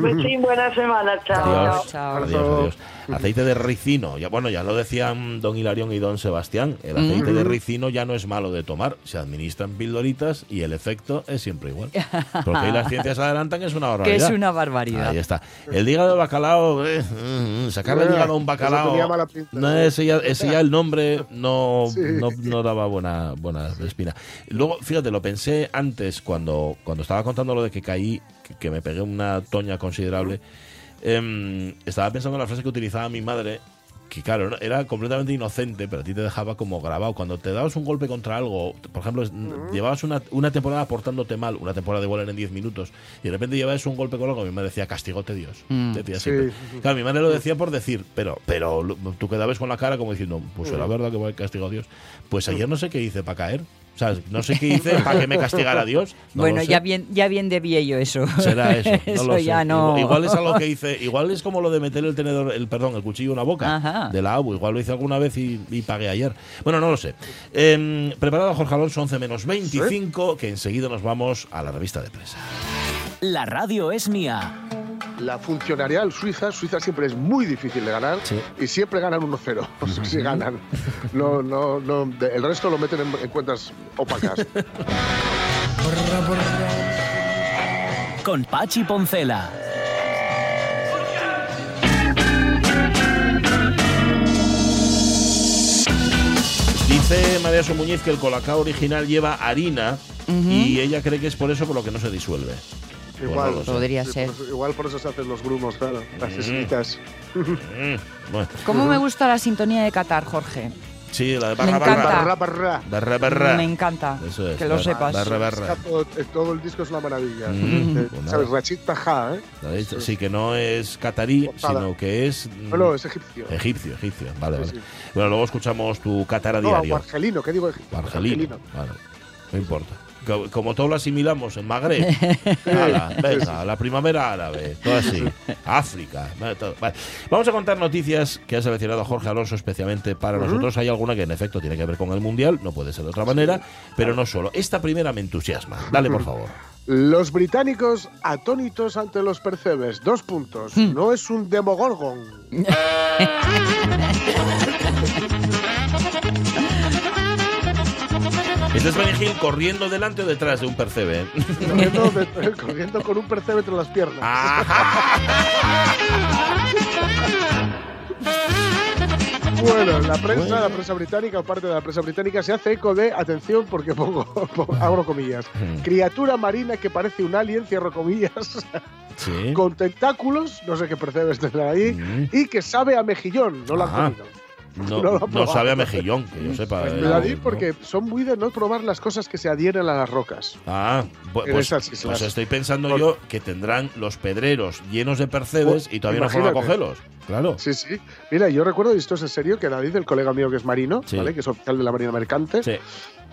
Pues sí, buena semana. Chao. Adiós. Chao. Adiós, adiós. Aceite de ricino. Ya, bueno, ya lo decían don Hilarión y don Sebastián. El aceite de ricino ya no es malo de tomar. Se administran pildoritas y el efecto es siempre igual. Porque ahí las ciencias adelantan que es una Que barbaridad. es una barbaridad. Ahí está. El hígado de bacalao, eh, mm, mm, sacarle el Eh, hígado a un bacalao. tenía mala pinta. No, ese ya, ese ya el nombre no, Sí. no, no daba buena, buena espina. Luego, fíjate, lo pensé antes cuando, cuando estaba contando lo de que caí, que, que me pegué una toña considerable. Em, estaba pensando en la frase que utilizaba mi madre, que claro, era completamente inocente, pero a ti te dejaba como grabado. Cuando te dabas un golpe contra algo, por ejemplo, llevabas una, una temporada portándote mal, una temporada de igual en 10 minutos, y de repente llevabas un golpe con algo, mi madre decía, castigote Dios. Mm. Decía Sí. siempre. Claro, mi madre lo decía por decir, pero, pero tú quedabas con la cara como diciendo, pues será verdad que voy a castigar a Dios. Pues ayer no sé qué hice para caer. O sea, no sé qué hice para que me castigara Dios. No bueno, ya bien, ya bien de viejo eso. Será eso. No eso lo sé. ya no. Igual, igual es algo que hice. Igual es como lo de meter el tenedor, el perdón, el cuchillo en la boca Ajá. de la ABU. Igual lo hice alguna vez y, y pagué ayer. Bueno, no lo sé. Em, preparado Jorge Alonso, 11 menos 25, que enseguida nos vamos a la revista de prensa. La radio es mía. La funcionarial suiza, Suiza siempre es muy difícil de ganar Sí. y siempre ganan 1-0. O sea, sí ganan. No, no, no, el resto lo meten en, en cuentas opacas. Con Pachi Poncela. Dice María Muñiz que el colacao original lleva harina y ella cree que es por eso por lo que no se disuelve. Pues Igual. no sé. Podría Sí, ser. por eso- igual por eso se hacen los grumos, claro. Las escritas. Mm, bueno. ¿Cómo me gusta la sintonía de Qatar, Jorge? Sí, la de Me barra encanta. barra. Barra, barra. Barra barra. Me encanta. Eso es, que lo barra- sepas. barra, barra. Todo, todo el disco es una maravilla. Mm, Eh, pues ¿Sabes? Rachid Taha, ¿eh? Sí, que no es catarí, sino que es. mm, No, no, es egipcio. Egipcio, egipcio. Vale, Sí, vale. sí. Bueno, luego escuchamos tu catara No, diario. o argelino, ¿qué digo egipcio? Argelino. Vale. No importa. Co- Como todo lo asimilamos en Magreb. Ala, venga, la primavera árabe. Todo así. África. todo. Vale. Vamos a contar noticias que ha seleccionado Jorge Alonso especialmente para nosotros. Hay alguna que en efecto tiene que ver con el Mundial, no puede ser de otra manera, pero no solo. Esta primera me entusiasma. Dale, por favor. Los británicos atónitos ante los percebes. Dos puntos. Hmm. No es un demogorgon. Este es Benny Hill corriendo delante o detrás de un percebe. ¿eh? Corriendo, de- corriendo con un percebe entre las piernas. Bueno, la prensa, Bueno. la prensa británica, o parte de la prensa británica, se hace eco de, atención, porque pongo, pongo- abro comillas, criatura marina que parece un alien, cierro comillas, Sí. con tentáculos, no sé qué percebes tener ahí, y que sabe a mejillón, no lo han comido. No, No sabe a mejillón, que yo sepa. Pues eh, me la porque son muy de no probar las cosas que se adhieren a las rocas. Ah, pues, pues estoy pensando yo que tendrán los pedreros llenos de percebes Pues, y todavía no fueron a imagínate. cogerlos. Claro. Sí, sí. Mira, yo recuerdo, y esto es en serio, que David, el colega mío que es marino, Sí. ¿vale? que es oficial de la Marina Mercante, Sí.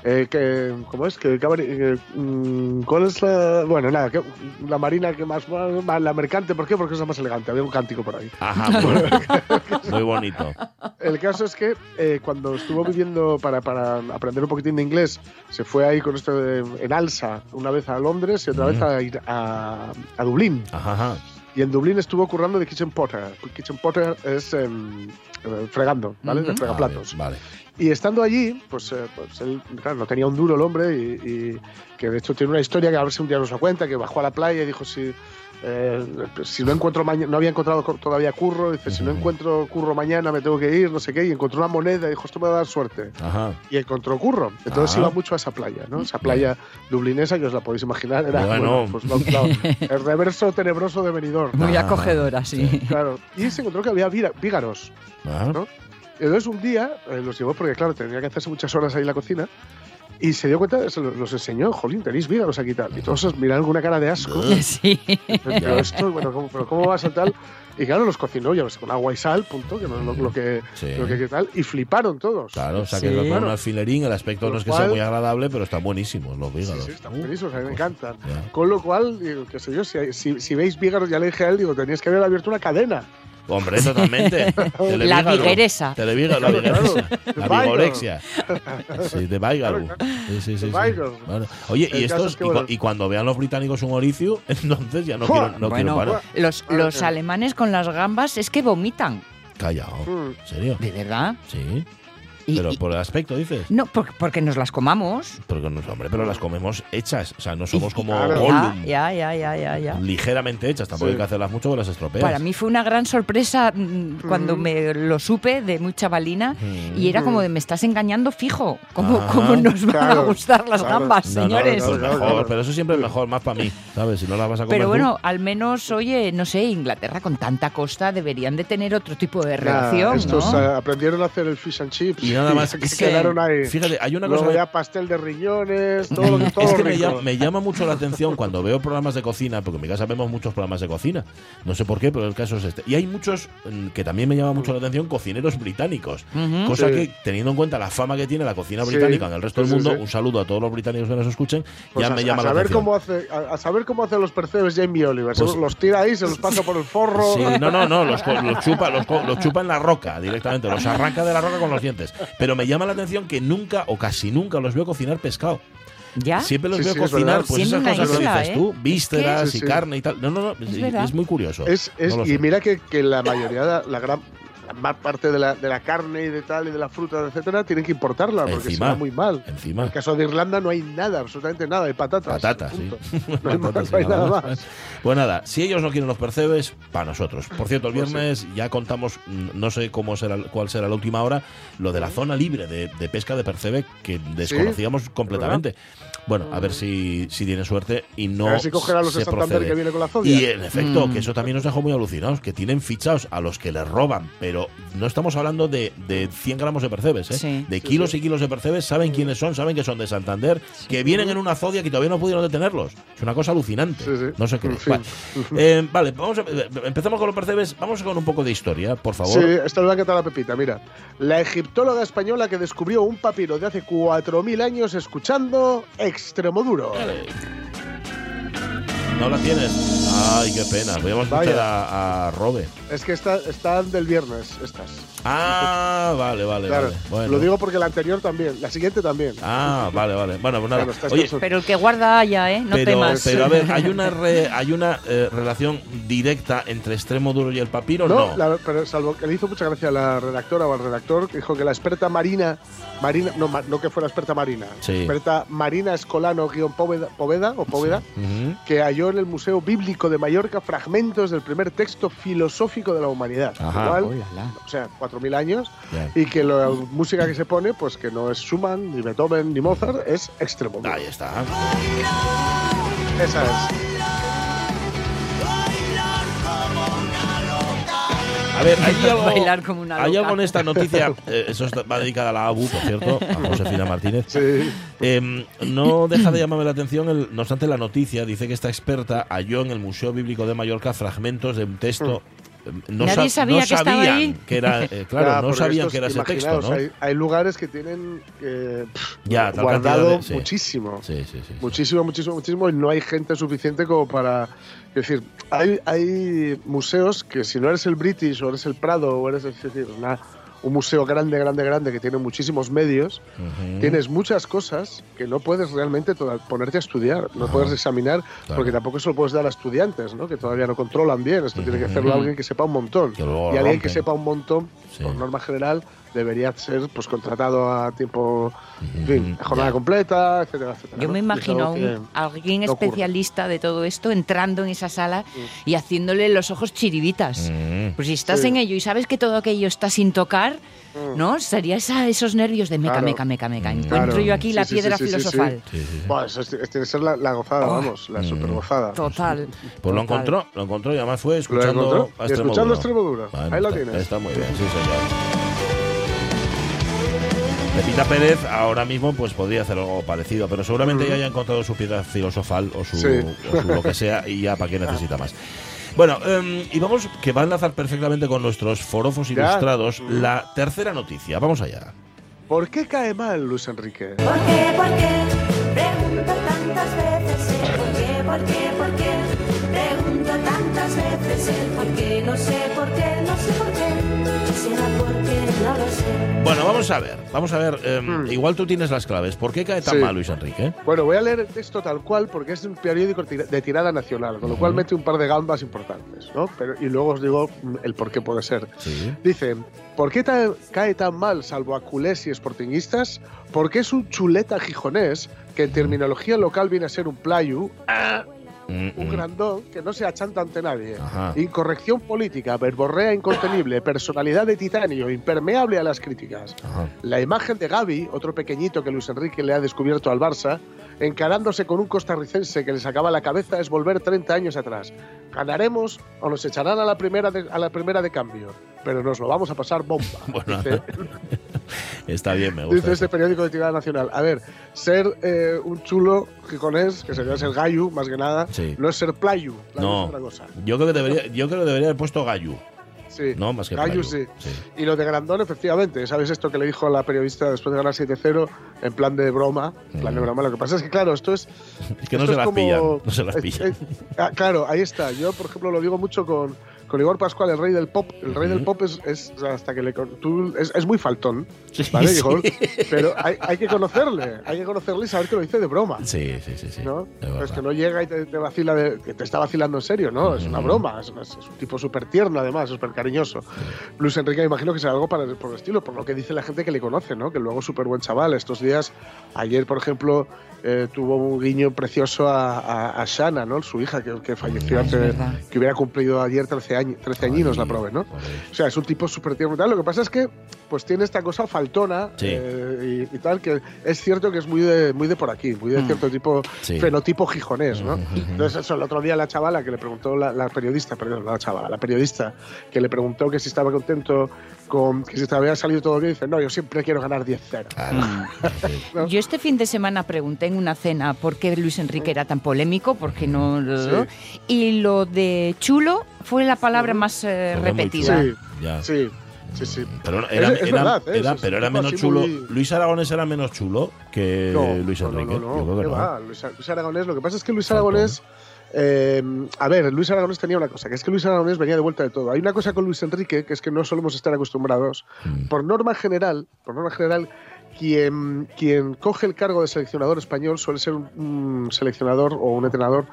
Eh, que, ¿cómo es? Que, que mm, ¿Cuál es la...? Bueno, nada, que, la Marina que más... más- La Mercante, ¿por qué? Porque es la más elegante. Había un cántico por ahí. Ajá, muy, bonito. El caso es que eh, cuando estuvo viviendo para, para aprender un poquitín de inglés, se fue ahí con esto de- en alza una vez a Londres y otra vez a, ir a, a Dublín. Ajá, ajá. Y en Dublín estuvo currando de kitchen potter. Kitchen potter es em, eh, fregando, ¿vale? De Ujú. fregaplatos. Ah, Vale. Y estando allí, pues, eh, pues él, claro, no tenía un duro el hombre y, y que de hecho tiene una historia que a ver si un día nos la cuenta, que bajó a la playa y dijo si, eh, si no encuentro mañana, no había encontrado todavía curro, dice si no encuentro curro mañana me tengo que ir, no sé qué, y encontró una moneda y dijo esto me va a dar suerte. Ajá. Y encontró curro. Entonces Ah. iba mucho a esa playa, ¿no? Esa playa dublinesa que os la podéis imaginar era Bueno. bueno, pues, lo- el reverso tenebroso de Benidorm. Muy Ah, acogedora, sí. Claro. Y se encontró que había vígaros. ¿no? Entonces un día eh, los llevó porque, claro, tenía que hacerse muchas horas ahí en la cocina. Y se dio cuenta, se lo- los enseñó, jolín, tenéis vígaros aquí y tal. Y todos os miraron con una cara de asco. Sí. pero esto, bueno, ¿cómo, pero ¿cómo vas a tal? Y claro, los cocinó, ya ves, con agua y sal, punto, que no es lo, lo que, Sí. lo que, que tal. Y fliparon todos. Claro, o sea que Sí. un Claro. alfilerín el aspecto no es lo que sea cual- muy agradable, pero están buenísimos los Sí, vígaros. sí, están Uh, buenísimos, a mí me encantan. Ya. Con lo cual, digo, qué sé yo, si, si, si veis vígaros, ya le dije a él, digo, tenías que haber abierto una cadena. Hombre, totalmente. La vigueresa. Televígaro, la claro. La Vigor. vigorexia. Sí, de. Claro, Sí, sí, sí. Vale. Oye, y El estos, es que, y, cu- bueno. y cuando vean los británicos un oricio, entonces ya no quiero, no bueno, quiero parar. los, los alemanes con las gambas es que vomitan. Callao. Mm. ¿En serio? ¿De verdad? Sí. Y- Pero y- por el aspecto dices. no, porque, porque nos las comamos. Porque no, hombre, pero las comemos hechas. O sea, no somos como Claro. Gollum. Ya, ya, ya, ya, ya. Ligeramente hechas. Tampoco Sí. hay que hacerlas mucho porque las estropeas. Para mí fue una gran sorpresa mm, cuando Mm. me lo supe de muy chavalina Mm. y era como de me estás engañando fijo. ¿Cómo, Ajá. cómo nos van a gustar las claro. gambas, No, no, señores? pues mejor, pero eso siempre es mejor, más para mí, ¿sabes? Si no las vas a comer Pero tú. bueno, al menos, oye, no sé, Inglaterra con tanta costa deberían de tener otro tipo de relación, estos ¿no? aprendieron a hacer el fish and chips. Nada más. que quedaron ahí. Fíjate, hay una Luego cosa. ya pastel de riñones, todo todo Es que me llama, me llama mucho la atención cuando veo programas de cocina, porque en mi casa vemos muchos programas de cocina. No sé por qué, pero el caso es este. Y hay muchos mm, que también me llama mucho la atención, cocineros británicos. Cosa Sí. que, teniendo en cuenta la fama que tiene la cocina Sí, británica en el resto del mundo, un saludo a todos los británicos que nos escuchen, Pues ya a, me a llama la saber atención. cómo hace, a, a saber cómo hace los percebes Jamie Oliver. Pues- los tira ahí, se los pasa por el forro. Sí, no, no, no, los, chupa, los, los chupa en la roca directamente, los arranca de la roca con los dientes. Pero me llama la atención que nunca o casi nunca los veo cocinar pescado. ¿Ya? Siempre los Sí, veo sí, cocinar, pues Siendo esas cosas que dices ¿eh? tú, vísceras Es que- y Sí, carne y tal. No, no, no, es, muy curioso. Es, es- No y sé. mira que, que la mayoría, la, la gran la más parte de la, de la carne y de tal y de la fruta, etcétera, tienen que importarla porque se va muy mal. En el caso de Irlanda no hay nada, absolutamente nada, hay patatas. patatas, sí. No hay, Patatas más, y no hay nada más. más. Pues nada, si ellos no quieren los percebes, para nosotros. Por cierto, el Pues sí. viernes ya contamos, mm, no sé cómo será, cuál será la última hora, lo de la zona libre de, de pesca de percebe que desconocíamos completamente. Bueno, a ver si, si tiene suerte y no a ver si cogerá a los se procede. que viene con la zodia. Y en efecto, Mm. que eso también nos dejó muy alucinados, que tienen fichados a los que les roban, pero pero no estamos hablando de, de 100 gramos de percebes, ¿eh? de kilos y kilos de percebes, saben quiénes son, saben que son de Santander, que vienen en una zodia que todavía no pudieron detenerlos. Es una cosa alucinante. No sé qué. Vale, eh, vale vamos a, empezamos con los percebes, vamos con un poco de historia, por favor. Sí, esta es la que está la pepita, mira. La egiptóloga española que descubrió un papiro de hace 4.000 años escuchando Extremoduro. No la tienes. Ay, qué pena. Voy a escuchar a, a, Robe. Es que están del viernes, estas. Ah, vale, vale, claro, vale. Lo digo porque la anterior también, la siguiente también. Ah, vale, vale. Bueno, pues nada. Oye, pero el que guarda haya, ¿eh? No pero, temas. Pero a ver, ¿hay una, hay una eh, relación directa entre extremo duro y el papiro? No, no. pero salvo que le hizo mucha gracia a la redactora o al redactor que dijo que la experta marina, marina no, no que fuera experta marina, experta marina escolano-poveda Poveda, o Poveda, que halló en el Museo Bíblico de Mallorca fragmentos del primer texto filosófico de la humanidad. Igual, o sea, 4.000 años, y que la música que se pone, pues que no es Schumann, ni Beethoven, ni Mozart, es extremo. Ahí está. Esa es. A ver, hay algo, Bailar como una hay algo en esta noticia, eh, eso va dedicada a la ABU, por cierto, a Josefina Martínez. Sí. Em, no deja de llamarme la atención, el, no obstante la noticia dice que esta experta halló en el Museo Bíblico de Mallorca fragmentos de un texto no, Nadie sabía que sabían estaba ahí. que era, eh, claro, no sabían que era ese texto, ¿no? Hay, lugares que tienen eh, ya, guardado muchísimo, sí, sí, sí, muchísimo, muchísimo, muchísimo, y no hay gente suficiente como para es decir, hay, hay museos que si no eres el British o eres el Prado o eres es decir, una, un museo grande, grande, grande que tiene muchísimos medios, tienes muchas cosas que no puedes realmente ponerte a estudiar, no puedes examinar, porque tampoco eso lo puedes dar a estudiantes, ¿no? que todavía no controlan bien. Esto tiene que hacerlo alguien que sepa un montón. y alguien que sepa un montón, por norma general, debería ser pues contratado a tiempo, en fin, jornada completa, etcétera, etcétera. Yo me imagino a alguien especialista de todo esto entrando en esa sala y haciéndole los ojos chiribitas. Pues si estás en ello y sabes que todo aquello está sin tocar, ¿no? Sería esa, esos nervios de meca, meca, meca, meca. Encuentro yo aquí la piedra filosofal. Bueno, eso tiene que ser la, gozada, oh. vamos, la super gozada. Total. Pues lo encontró, lo encontró y además fue escuchando a Escuchando. Ahí lo tienes. Está muy bien, sí señor. Pepita Pérez ahora mismo pues podría hacer algo parecido, pero seguramente ya haya encontrado su piedra filosofal o su, lo que sea y ya para qué necesita más. Bueno, em, y vamos, que va a enlazar perfectamente con nuestros forofos ilustrados, la tercera noticia. Vamos allá. ¿Por qué cae mal Luis Enrique? ¿Por qué? ¿Por qué? Pregunto tantas veces por qué, por qué, por qué. Pregunto tantas veces el por qué, no sé por qué, Bueno, vamos a ver, vamos a ver. Em, hmm. Igual tú tienes las claves. ¿Por qué cae tan mal Luis Enrique? Bueno, voy a leer el texto tal cual porque es un periódico de tirada nacional, con lo cual mete un par de gambas importantes, ¿no? Pero, y luego os digo mm, el por qué puede ser. Dice, ¿por qué cae tan mal, salvo a culés y sportinguistas? Porque es un chuleta gijonés que en terminología local viene a ser un playu. ¡ah! Un grandón que no se achanta ante nadie. Incorrección política, verborrea incontenible, personalidad de titanio, impermeable a las críticas. La imagen de Gaby, otro pequeñito que Luis Enrique le ha descubierto al Barça, encarándose con un costarricense que le sacaba la cabeza es volver 30 años atrás. Ganaremos o nos echarán a la primera a la primera de cambio pero nos lo vamos a pasar bomba. Bueno, está bien, me gusta. Dice este periódico de tirada nacional. A ver, ser eh, un chulo gijonés, que sería ser gallu, más que nada, no es ser playu. no, otra cosa. Yo creo que debería, yo creo que debería haber puesto gallu. Sí. No, más que Gallu, sí. Y lo de Grandón, efectivamente. ¿Sabes esto que le dijo a la periodista después de ganar 7-0? En plan de broma. En plan de mm. broma. Lo que pasa es que, claro, esto es. Es que no se las pillan. No se las pillan. Ah, claro, ahí está. Yo, por ejemplo, lo digo mucho con con Igor Pascual, el rey del pop. El rey del pop es, es hasta que le. Tú, es, es, muy faltón, ¿vale, Igor? Pero hay, hay, que conocerle, hay que conocerle y saber que lo dice de broma. Sí, sí, sí. sí ¿no? Es que no llega y te, vacila, de, que te está vacilando en serio, ¿no? Es una broma, es, un tipo súper tierno además, súper cariñoso. Luis Enrique, me imagino que será algo para, por el estilo, por lo que dice la gente que le conoce, ¿no? Que luego es súper buen chaval. Estos días, ayer, por ejemplo, eh, tuvo un guiño precioso a, a, Shana, ¿no? Su hija, que, que falleció hace, que hubiera cumplido ayer 13 años, 13 añinos la prove, ¿no? O sea, es un tipo súper tierno y. Lo que pasa es que pues tiene esta cosa faltona eh, y, tal, que es cierto que es muy de, muy de por aquí, muy de mm. cierto tipo, fenotipo gijonés, ¿no? Entonces, eso, el otro día la chavala que le preguntó, la, periodista, perdón, la chavala, la periodista, que le preguntó que si estaba contento con que si te había salido todo bien, dice, no, yo siempre quiero ganar 10-0. Mm. Yo este fin de semana pregunté en una cena por qué Luis Enrique era tan polémico, porque no... Sí. Y lo de chulo fue la palabra más eh, repetida. Sí, Ya. sí, sí, sí. Pero era, Es- es era- verdad, ¿eh? era- pero era menos chulo. muy- Luis Aragonés era menos chulo que Luis no, no, Enrique. No, no, Yo creo ¿qué que va? no. Luis, Luis Aragonés, lo que pasa es que Luis Falcón. Eh, a ver, Luis Aragonés tenía una cosa, que es que Luis Aragonés venía de vuelta de todo. Hay una cosa con Luis Enrique, que es que no solemos estar acostumbrados. Mm. Por norma general, por norma general, quien, quien coge el cargo de seleccionador español suele ser un, un seleccionador o un entrenador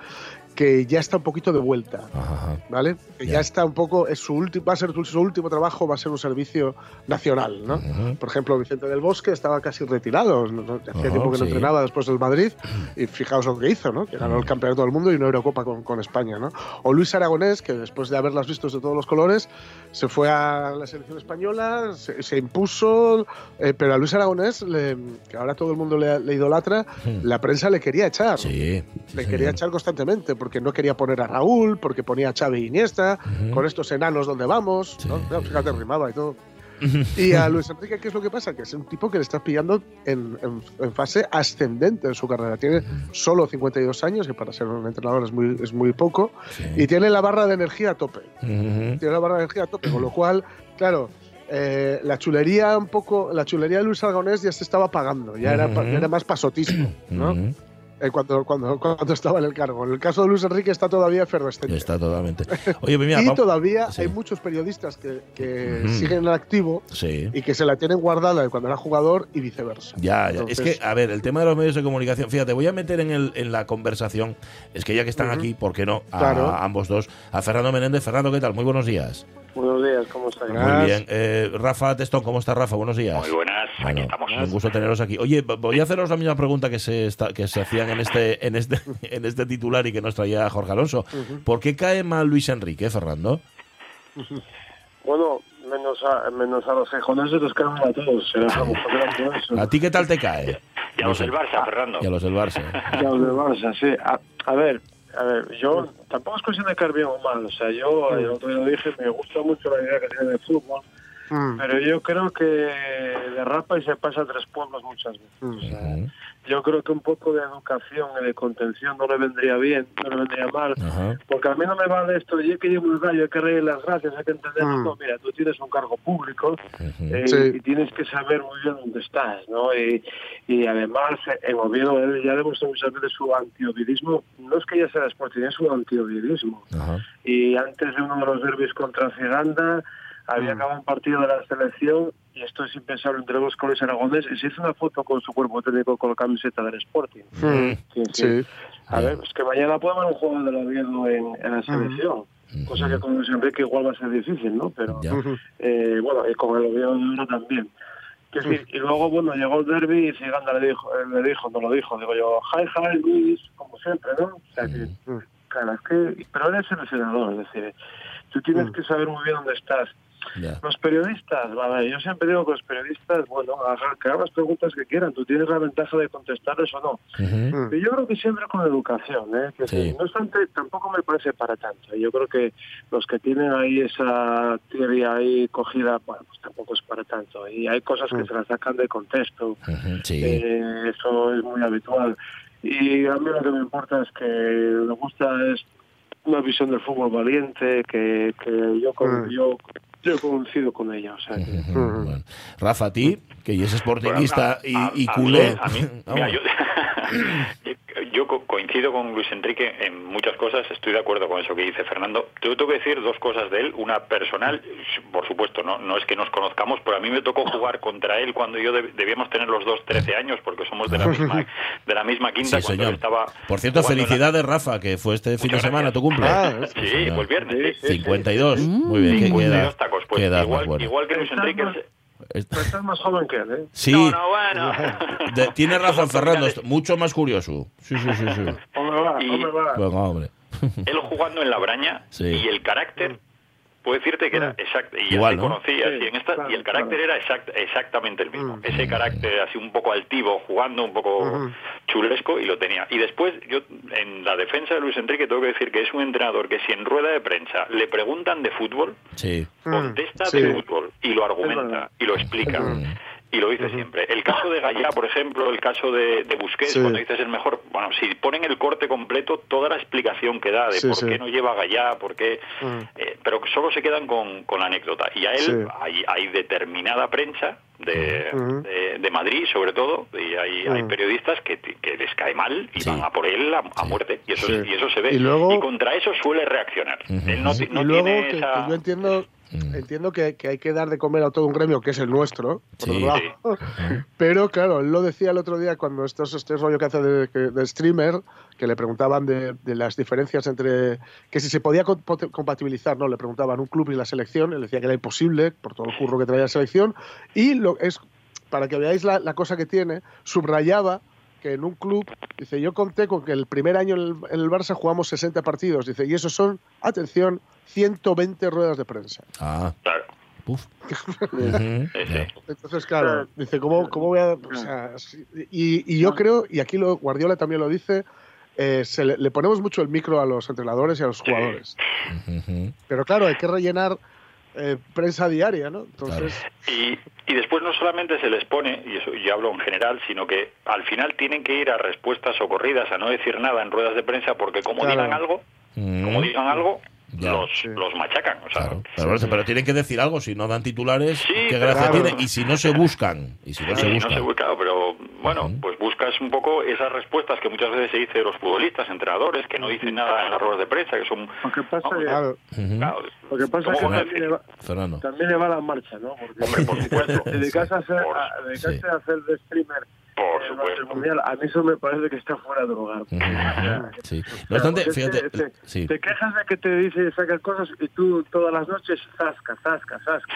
que ya está un poquito de vuelta. Ajá. ¿Vale? Que Ya. ya está un poco, es su último, va a ser su último trabajo, va a ser un servicio nacional, ¿no? Ujú. Por ejemplo, Vicente del Bosque estaba casi retirado, ¿no? hacía Ajá, tiempo que no sí. entrenaba después del Madrid, y fijaos lo que hizo, ¿no? Que ganó el campeonato del mundo y una Eurocopa con, con España, ¿no? O Luis Aragonés, que después de haberlas visto de todos los colores, se fue a la selección española, se, se impuso, eh, pero a Luis Aragonés, le- que ahora todo el mundo le, le idolatra, la prensa le quería echar. Sí. sí, Le quería echar constantemente porque no quería poner a Raúl, porque ponía a Xavi e Iniesta, Ujú. con estos enanos donde vamos, Sí. ¿no? Fíjate, rimaba y todo. Y a Luis Enrique, ¿qué es lo que pasa? Que es un tipo que le estás pillando en, en- en fase ascendente en su carrera. Tiene solo 52 años, que para ser un entrenador es muy, es muy poco, Sí. y tiene la barra de energía a tope. Ujú. Tiene la barra de energía a tope, con lo cual, claro, eh, la chulería un poco, la chulería de Luis Aragonés ya se estaba pagando, ya era, pa- Ujú. ya era más pasotismo, ¿no? Ujú. Eh, cuando, cuando, cuando estaba en el cargo. En el caso de Luis Enrique está todavía efervescente. Está totalmente. Oye, pues mira, y todavía Sí. hay muchos periodistas que, siguen en activo Sí. y que se la tienen guardada de cuando era jugador y viceversa. Ya, ya. Entonces- es que, a ver, el tema de los medios de comunicación, fíjate, voy a meter en, el, en la conversación, es que ya que están aquí, ¿por qué no? A, Claro. ambos dos, a Fernando Menéndez. Fernando, ¿qué tal? Muy buenos días. Buenos días, ¿cómo estáis? Muy bien. Eh, Rafa Testón, ¿cómo está Rafa? Buenos días. Muy buenas, aquí Bueno, estamos. Un gusto teneros aquí. Oye, voy a haceros la misma pregunta que se está- que se hacían en este en este en este titular y que nos traía Jorge Alonso. ¿Por qué cae mal Luis Enrique, Fernando? Bueno, menos a, menos a los ejoneses los quedan a todos. A. ¿A ti qué tal te cae? Y a los del Barça, Fernando. Y a los del Barça. Ya los del Barça, sí. A, a ver, a ver, yo tampoco es cuestión de caer bien o mal. O sea, yo el otro día lo dije, me gusta mucho la idea que tiene de fútbol, Mm, pero yo creo que derrapa y se pasa a tres pueblos muchas veces. O sea, Ujú. yo creo que un poco de educación y de contención no le vendría bien, no le vendría mal. Ajá. Porque a mí no me vale esto, yo que llevo un gallo, hay que reír las gracias, hay que entender. Mm. No, mira, tú tienes un cargo público eh, Sí. y tienes que saber muy bien dónde estás, ¿no? Y, y además, eh, en Oviedo él ya demostró muchas veces su antiovidismo. No es que ya sea Sporting, es su antiovidismo. Ajá. Y antes de uno de los derbis contra Ciganda, había Mm. acabado un partido de la selección y esto es impensable entre Luis Aragonés y se hizo una foto con su cuerpo técnico con la camiseta del Sporting. mm, Sí, sí. sí. A ver, es que mañana puede haber un jugador del Oviedo en, en la selección. Cosa que con Luis Enrique igual va a ser difícil, ¿no? Pero eh, bueno, y con el Oviedo de Oro también. Y luego, bueno, llegó el derby y Ziganda le dijo, eh, le dijo, no lo dijo, digo yo, hi, hi, Luis, como siempre, ¿no? O sea que, Mm. claro, es que, pero eres el senador, es decir, tú tienes Mm. que saber muy bien dónde estás. Los periodistas, vale, yo siempre digo que los periodistas, bueno, hagan, que hagan las preguntas que quieran, tú tienes la ventaja de contestarles o no. Mm. Pero yo creo que siempre con educación, ¿eh? Que Sí. No obstante, tampoco me parece para tanto. Yo creo que los que tienen ahí esa teoría ahí cogida, bueno, pues tampoco es para tanto. Y hay cosas que Mm. se las sacan de contexto. Sí. Eh, eso es muy habitual. Y a mí lo que me importa es que me gusta es una visión del fútbol valiente, que, que yo, con- Mm. yo, yo coincido con ella. O sea, que-. Bueno. Rafa, a ti, que ya es sportingista y, a- y a culé. mí- a mí- Vamos. mira, yo, yo co- coincido con Luis Enrique en muchas cosas, estoy de acuerdo con eso que dice Fernando. Yo tengo que decir dos cosas de él. Una personal, por supuesto, no, no es que nos conozcamos, pero a mí me tocó jugar contra él cuando yo deb- debíamos tener los dos 13 años, porque somos de la misma, de la misma quinta Sí, cuando estaba. Por cierto, en la- felicidades, Rafa, que fue este fin de semana gracias. tu cumple. Ah, Sí, el viernes. sí. 52. Muy bien, qué, qué 52 edad, tacos. Pues igual que Luis Enrique. Pero estás más joven que él, ¿eh? Sí, No, no, bueno. de- tiene razón Fernando, mucho más curioso. Sí, sí, sí, sí. ¿Cómo me va? Y- ¿Cómo me va? Venga, hombre. él jugando en la braña Sí. y el carácter puedo decirte que era exacto, y ya Igual, te ¿no? conocías, Sí, y, en esta, claro, y el carácter claro. era exact- exactamente el mismo. Mm. Ese carácter así un poco altivo, jugando un poco chulesco, y lo tenía. Y después, yo en la defensa de Luis Enrique tengo que decir que es un entrenador que si en rueda de prensa le preguntan de fútbol, Sí. Mm, contesta sí. de fútbol y lo argumenta y lo explica. Y lo dice siempre. El caso de Gallá, por ejemplo, el caso de, de Busquets, Sí. cuando dices el mejor, bueno, si ponen el corte completo, toda la explicación que da de Sí, por sí. qué no lleva Gallá, por qué, Mm. eh, pero solo se quedan con, con la anécdota. Y a él Sí. hay, hay determinada prensa de, de, de Madrid, sobre todo, y hay, hay Mm. periodistas que, que les cae mal y Sí. van a por él a, muerte. Y eso, Sí. y eso se ve. Y luego- contra eso suele reaccionar. Ujú. Él no, Sí, ti- no y luego tiene que, esa... que yo entiendo Mm. entiendo que, que hay que dar de comer a todo un gremio que es el nuestro por Sí. otro lado. pero claro él lo decía el otro día cuando estos este rollo que hace de, streamer que le preguntaban de, de las diferencias entre que si se podía compatibilizar no le preguntaban un club y la selección él decía que era imposible por todo el curro que traía la selección y lo es para que veáis la, la cosa que tiene subrayaba que en un club, dice, yo conté con que el primer año en el, en el Barça jugamos 60 partidos, dice, y esos son, atención, 120 ruedas de prensa. Ah, Claro. Entonces, claro, dice, ¿cómo, cómo voy a...? o sea, sí, y, y yo creo, y aquí lo, Guardiola también lo dice, eh, se le, le ponemos mucho el micro a los entrenadores y a los jugadores. Pero claro, hay que rellenar eh, prensa diaria, ¿no? Entonces, Y, y después no solamente se les pone, y eso yo hablo en general, sino que al final tienen que ir a respuestas socorridas, a no decir nada en ruedas de prensa, porque como Claro. digan algo, Mm. como digan algo, Ya. los, Sí. los machacan. O sea, Claro, pero, tienen que decir algo, si no dan titulares, Sí, qué gracia claro. tiene. Y si no se buscan, y si no Sí, se no buscan. se busca, pero bueno, pues buscas un poco esas respuestas que muchas veces se dice de los futbolistas, entrenadores, que no dicen nada en las ruedas de prensa, que son... Lo que pasa Vamos, que, claro, Ujú. claro, lo que, pasa ¿cómo es que también, le va, también le va la marcha, ¿no? Porque Hombre, por supuesto. dedicarse, a hacer, Por- a, dedicarse sí. a hacer de streamer Por eh, supuesto. el mundial, a mí eso me parece que está fuera de lugar. Sí. No obstante, fíjate, te, sí. te quejas de que te dice sacas cosas y tú todas las noches zasca, zasca, zasca.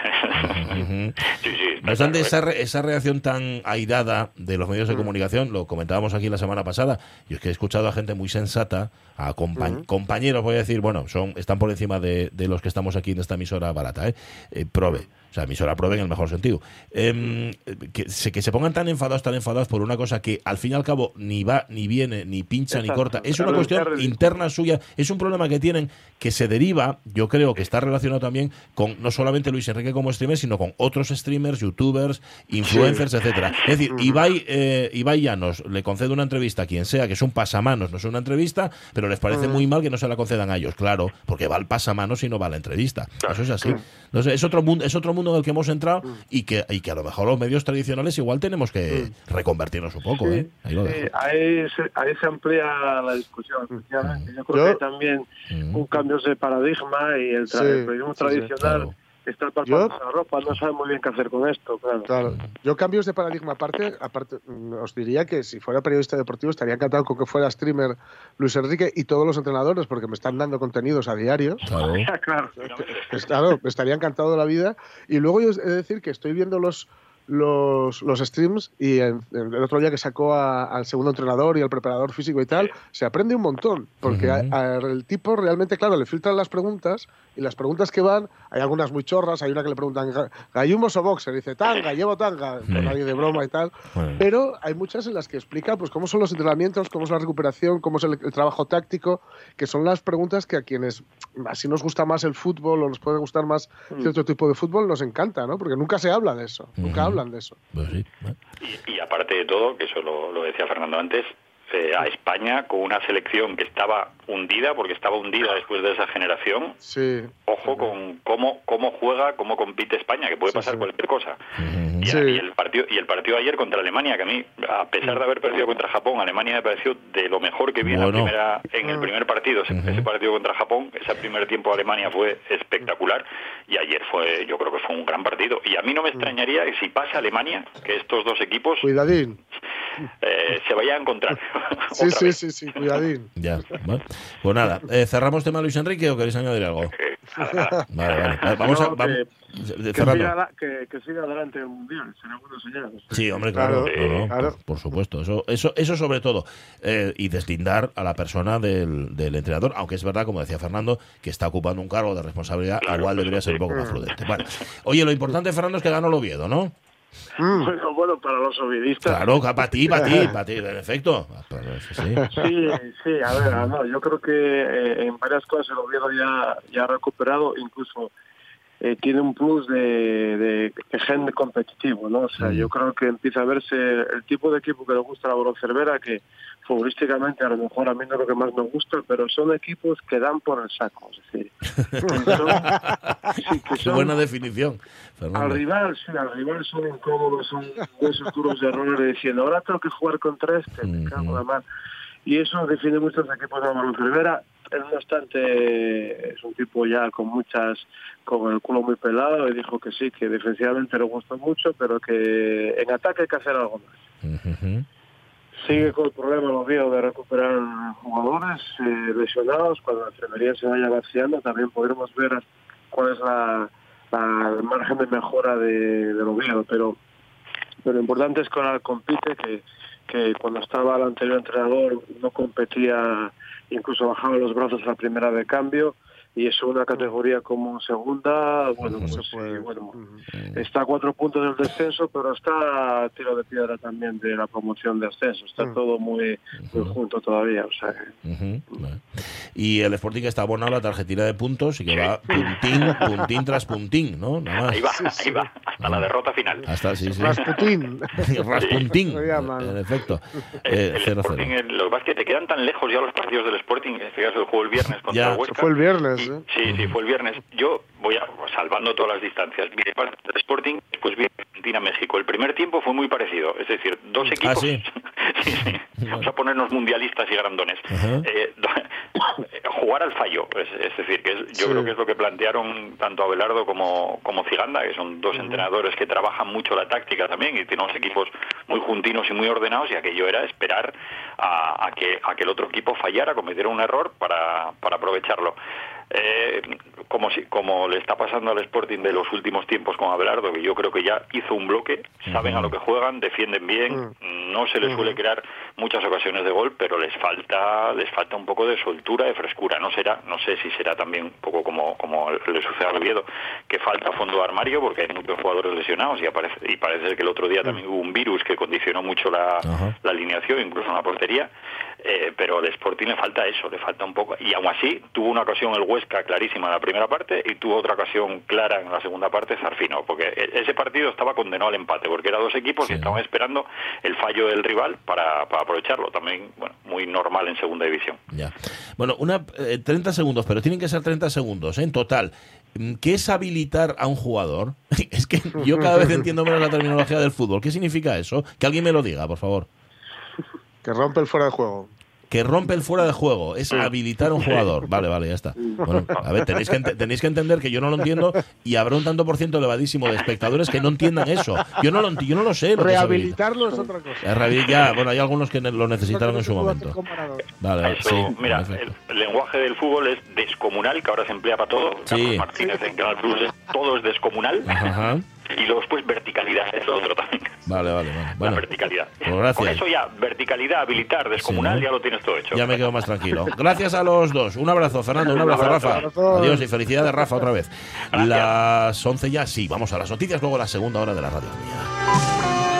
Sí, sí. No obstante, claro, esa, ¿eh? re- esa reacción tan airada de los medios de comunicación, lo comentábamos aquí la semana pasada, yo es que he escuchado a gente muy sensata, a compa- compañeros, voy a decir, bueno, son están por encima de, de los que estamos aquí en esta emisora barata, ¿eh? Eh, Prove, o sea, emisora Prove en el mejor sentido. Em, que, se, que se pongan tan enfadados, tan enfadados por una cosa que al fin y al cabo ni va, ni viene, ni pincha, ni corta, es una cuestión interna suya, es un problema que tienen que se deriva, yo creo que está relacionado también con no solamente Luis Enrique como streamer, sino con otros streamers, youtubers, influencers, etcétera. Es decir, Ibai, eh, Ibai Llanos le concede una entrevista a quien sea, que es un pasamanos, no es una entrevista, pero les parece muy mal que no se la concedan a ellos, claro, porque va al pasamanos y no va a la entrevista. Eso es así. No sé, es otro mundo, es otro mundo en el que hemos entrado y que, y que a lo mejor los medios tradicionales igual tenemos que reconvertirnos un poco, ¿eh? Ahí lo dejo. Sí, ahí, se, ahí se amplía la discusión. efectivamente. Yo creo Yo- que también Mm. un cambio de paradigma y el, tra- Sí, el periodismo sí, sí. tradicional Claro. Está Yo- palpando la ropa, no sabe muy bien qué hacer con esto, claro. Claro. Yo cambios de paradigma aparte, aparte mm, os diría que si fuera periodista deportivo estaría encantado con que fuera streamer Luis Enrique y todos los entrenadores porque me están dando contenidos a diario. Claro. claro. Claro, me estaría encantado de la vida. Y luego yo he de decir que estoy viendo los los, los streams y en- en el otro día que sacó a- al segundo entrenador y al preparador físico y tal, se aprende un montón, porque a- a- el tipo realmente, claro, le filtran las preguntas y las preguntas que van, hay algunas muy chorras, hay una que le preguntan, "¿Ga- ¿gallumos o boxer? Y dice, tanga, llevo tanga, con nadie de broma y tal. Bueno. Pero hay muchas en las que explica pues, cómo son los entrenamientos, cómo es la recuperación, cómo es el, el trabajo táctico, que son las preguntas que a quienes así nos gusta más el fútbol o nos puede gustar más cierto tipo de fútbol, nos encanta, ¿no? Porque nunca se habla de eso, nunca Ujú. Hablan de eso. Pues sí. Y, y aparte de todo, que eso lo, lo decía Fernando antes, eh, a España con una selección que estaba hundida, porque estaba hundida después de esa generación, Sí. ojo con cómo, cómo juega, cómo compite España, que puede pasar sí. cualquier cosa. Y, Sí. y el partido y el partido ayer contra Alemania, que a mí, a pesar de haber perdido contra Japón, Alemania me pareció de lo mejor que vi en, la primera, en el primer partido. Ese- partido contra Japón, ese primer tiempo de Alemania fue espectacular y ayer fue, yo creo que fue un gran partido. Y a mí no me extrañaría que si pasa Alemania, que estos dos equipos Cuidadín. Eh, se vayan a encontrar. Sí, sí, sí, sí, cuidadín. Ya. Bueno, pues nada, eh, ¿cerramos tema Luis Enrique o queréis añadir algo? Eh, Vale, vale. Vamos a. No, vamos- que, que siga, la- que, que siga adelante el mundial, será buena señal. Sí, hombre, claro, Claro, no, no, claro. Por, por supuesto, eso, eso, eso sobre todo. Eh, y deslindar a la persona del, del entrenador, aunque es verdad, como decía Fernando, que está ocupando un cargo de responsabilidad, igual debería ser un poco más prudente. Oye, lo importante, Fernando, es que ganó el Oviedo, ¿no? Mm. Bueno, bueno, para los ovidistas. Claro, para ti, para ti, para ti, en efecto. Pero eso sí. Sí, sí, a ver, ah, no, yo creo que eh, en varias cosas el Oviedo ya, ya ha recuperado, incluso eh, tiene un plus de, de, de gen competitivo, ¿no? O sea, Mm. yo creo que empieza a verse el tipo de equipo que le gusta a la Cervera, que futbolísticamente a lo mejor a mí no es lo que más me gusta, pero son equipos que dan por el saco, es decir, que son- sí, que Qué son- buena definición, al rival, sí, al rival son incómodos, son esos duros de errores diciendo, ahora tengo que jugar contra este, me cago en la mar. Y eso define muchos equipos de Cervera. Él, no obstante, es un tipo ya con muchas, con el culo muy pelado y dijo que sí, que defensivamente le gustó mucho, pero que en ataque hay que hacer algo más. Ujú. Sigue con el problema, lo veo, de recuperar jugadores eh, lesionados. Cuando la enfermería se vaya vaciando, también podremos ver cuál es la, el margen de mejora de, del Oviedo. Pero, pero lo importante es que ahora compite, que, que cuando estaba el anterior entrenador no competía, incluso bajaba los brazos a la primera de cambio. Y eso una categoría como segunda, bueno, pues sí, bueno, está a cuatro puntos del descenso, pero está a tiro de piedra también de la promoción de ascenso. Está todo muy, muy junto todavía. O sea, que- Ujú, vale. Y el Sporting está abonado a la tarjetita de puntos y que va puntín, puntín tras puntín, ¿no? Nada más. Ahí va, ahí va, hasta la derrota final. Hasta sí, sí. Rasputín. Llaman. en efecto. El, Eh, el 0-0. Sporting, el- lo que pasa es que te quedan tan lejos ya los partidos del Sporting, en este caso el juego el viernes contra Ya. el Huesca. Fue el viernes, Sí, sí, fue el viernes. Yo voy a, salvando todas las distancias, vi el partido del Sporting, después vi Argentina-México. El primer tiempo fue muy parecido, es decir, dos Ah, equipos... sí. Sí. Vamos a ponernos mundialistas y grandones. Eh, jugar al fallo, es, es decir, que es- yo creo que es lo que plantearon tanto Abelardo como, como Ciganda, que son dos entrenadores que trabajan mucho la táctica también y tienen unos equipos muy juntinos y muy ordenados y aquello era esperar a, a que, a que el otro equipo fallara, cometiera un error para, para aprovecharlo. Eh, como, si, como le está pasando al Sporting de los últimos tiempos con Abelardo, que yo creo que ya hizo un bloque, saben a lo que juegan, defienden bien, no se les suele crear muchas ocasiones de gol, pero les falta les falta un poco de soltura, de frescura. No será, no sé si será también un poco como, como le sucede al Oviedo, que falta fondo de armario porque hay muchos jugadores lesionados y, aparece, y parece que el otro día también hubo un virus que condicionó mucho la, la alineación, incluso en la portería, eh, pero al Sporting le falta eso, le falta un poco. Y aún así tuvo una ocasión el Huesca clarísima en la primera parte y tuvo otra ocasión clara en la segunda parte Zarfino, porque e- ese partido estaba condenado al empate, porque eran dos equipos Sí. que estaban esperando el fallo del rival para, para aprovecharlo, también bueno, muy normal en segunda división. Ya. Bueno, una, eh, 30 segundos, pero tienen que ser 30 segundos ¿eh? en total. Mm, ¿Qué es habilitar a un jugador? Es que yo cada vez entiendo menos la terminología del fútbol. ¿Qué significa eso? Que alguien me lo diga, por favor. Que rompe el fuera de juego. Que rompe el fuera de juego, es habilitar a un jugador. Vale, vale, ya está. Bueno, a ver, tenéis que, tenéis que entender que yo no lo entiendo y habrá un tanto por ciento elevadísimo de espectadores que no entiendan eso. Yo no lo, yo no lo sé. lo. Rehabilitarlo es otra cosa. Eh, ya, bueno, hay algunos que lo necesitaron en su momento. Vale, sí. mira, el, lenguaje del fútbol es descomunal, que ahora se emplea para todo. Sí. Martínez en Canal Plus todo es descomunal. Ajá. Y luego después verticalidad, es lo otro también. Vale, vale, vale. la Bueno, verticalidad. pues gracias. Con eso ya, verticalidad, habilitar, descomunal, Sí, ¿no? ya lo tienes todo hecho. ya me quedo más tranquilo. Gracias a los dos. Un abrazo, Fernando. Un abrazo, Rafa. abrazo. Adiós y felicidades, Rafa, otra vez. Gracias. Las 11 ya, sí. Vamos a las noticias, luego la segunda hora de la radio mía.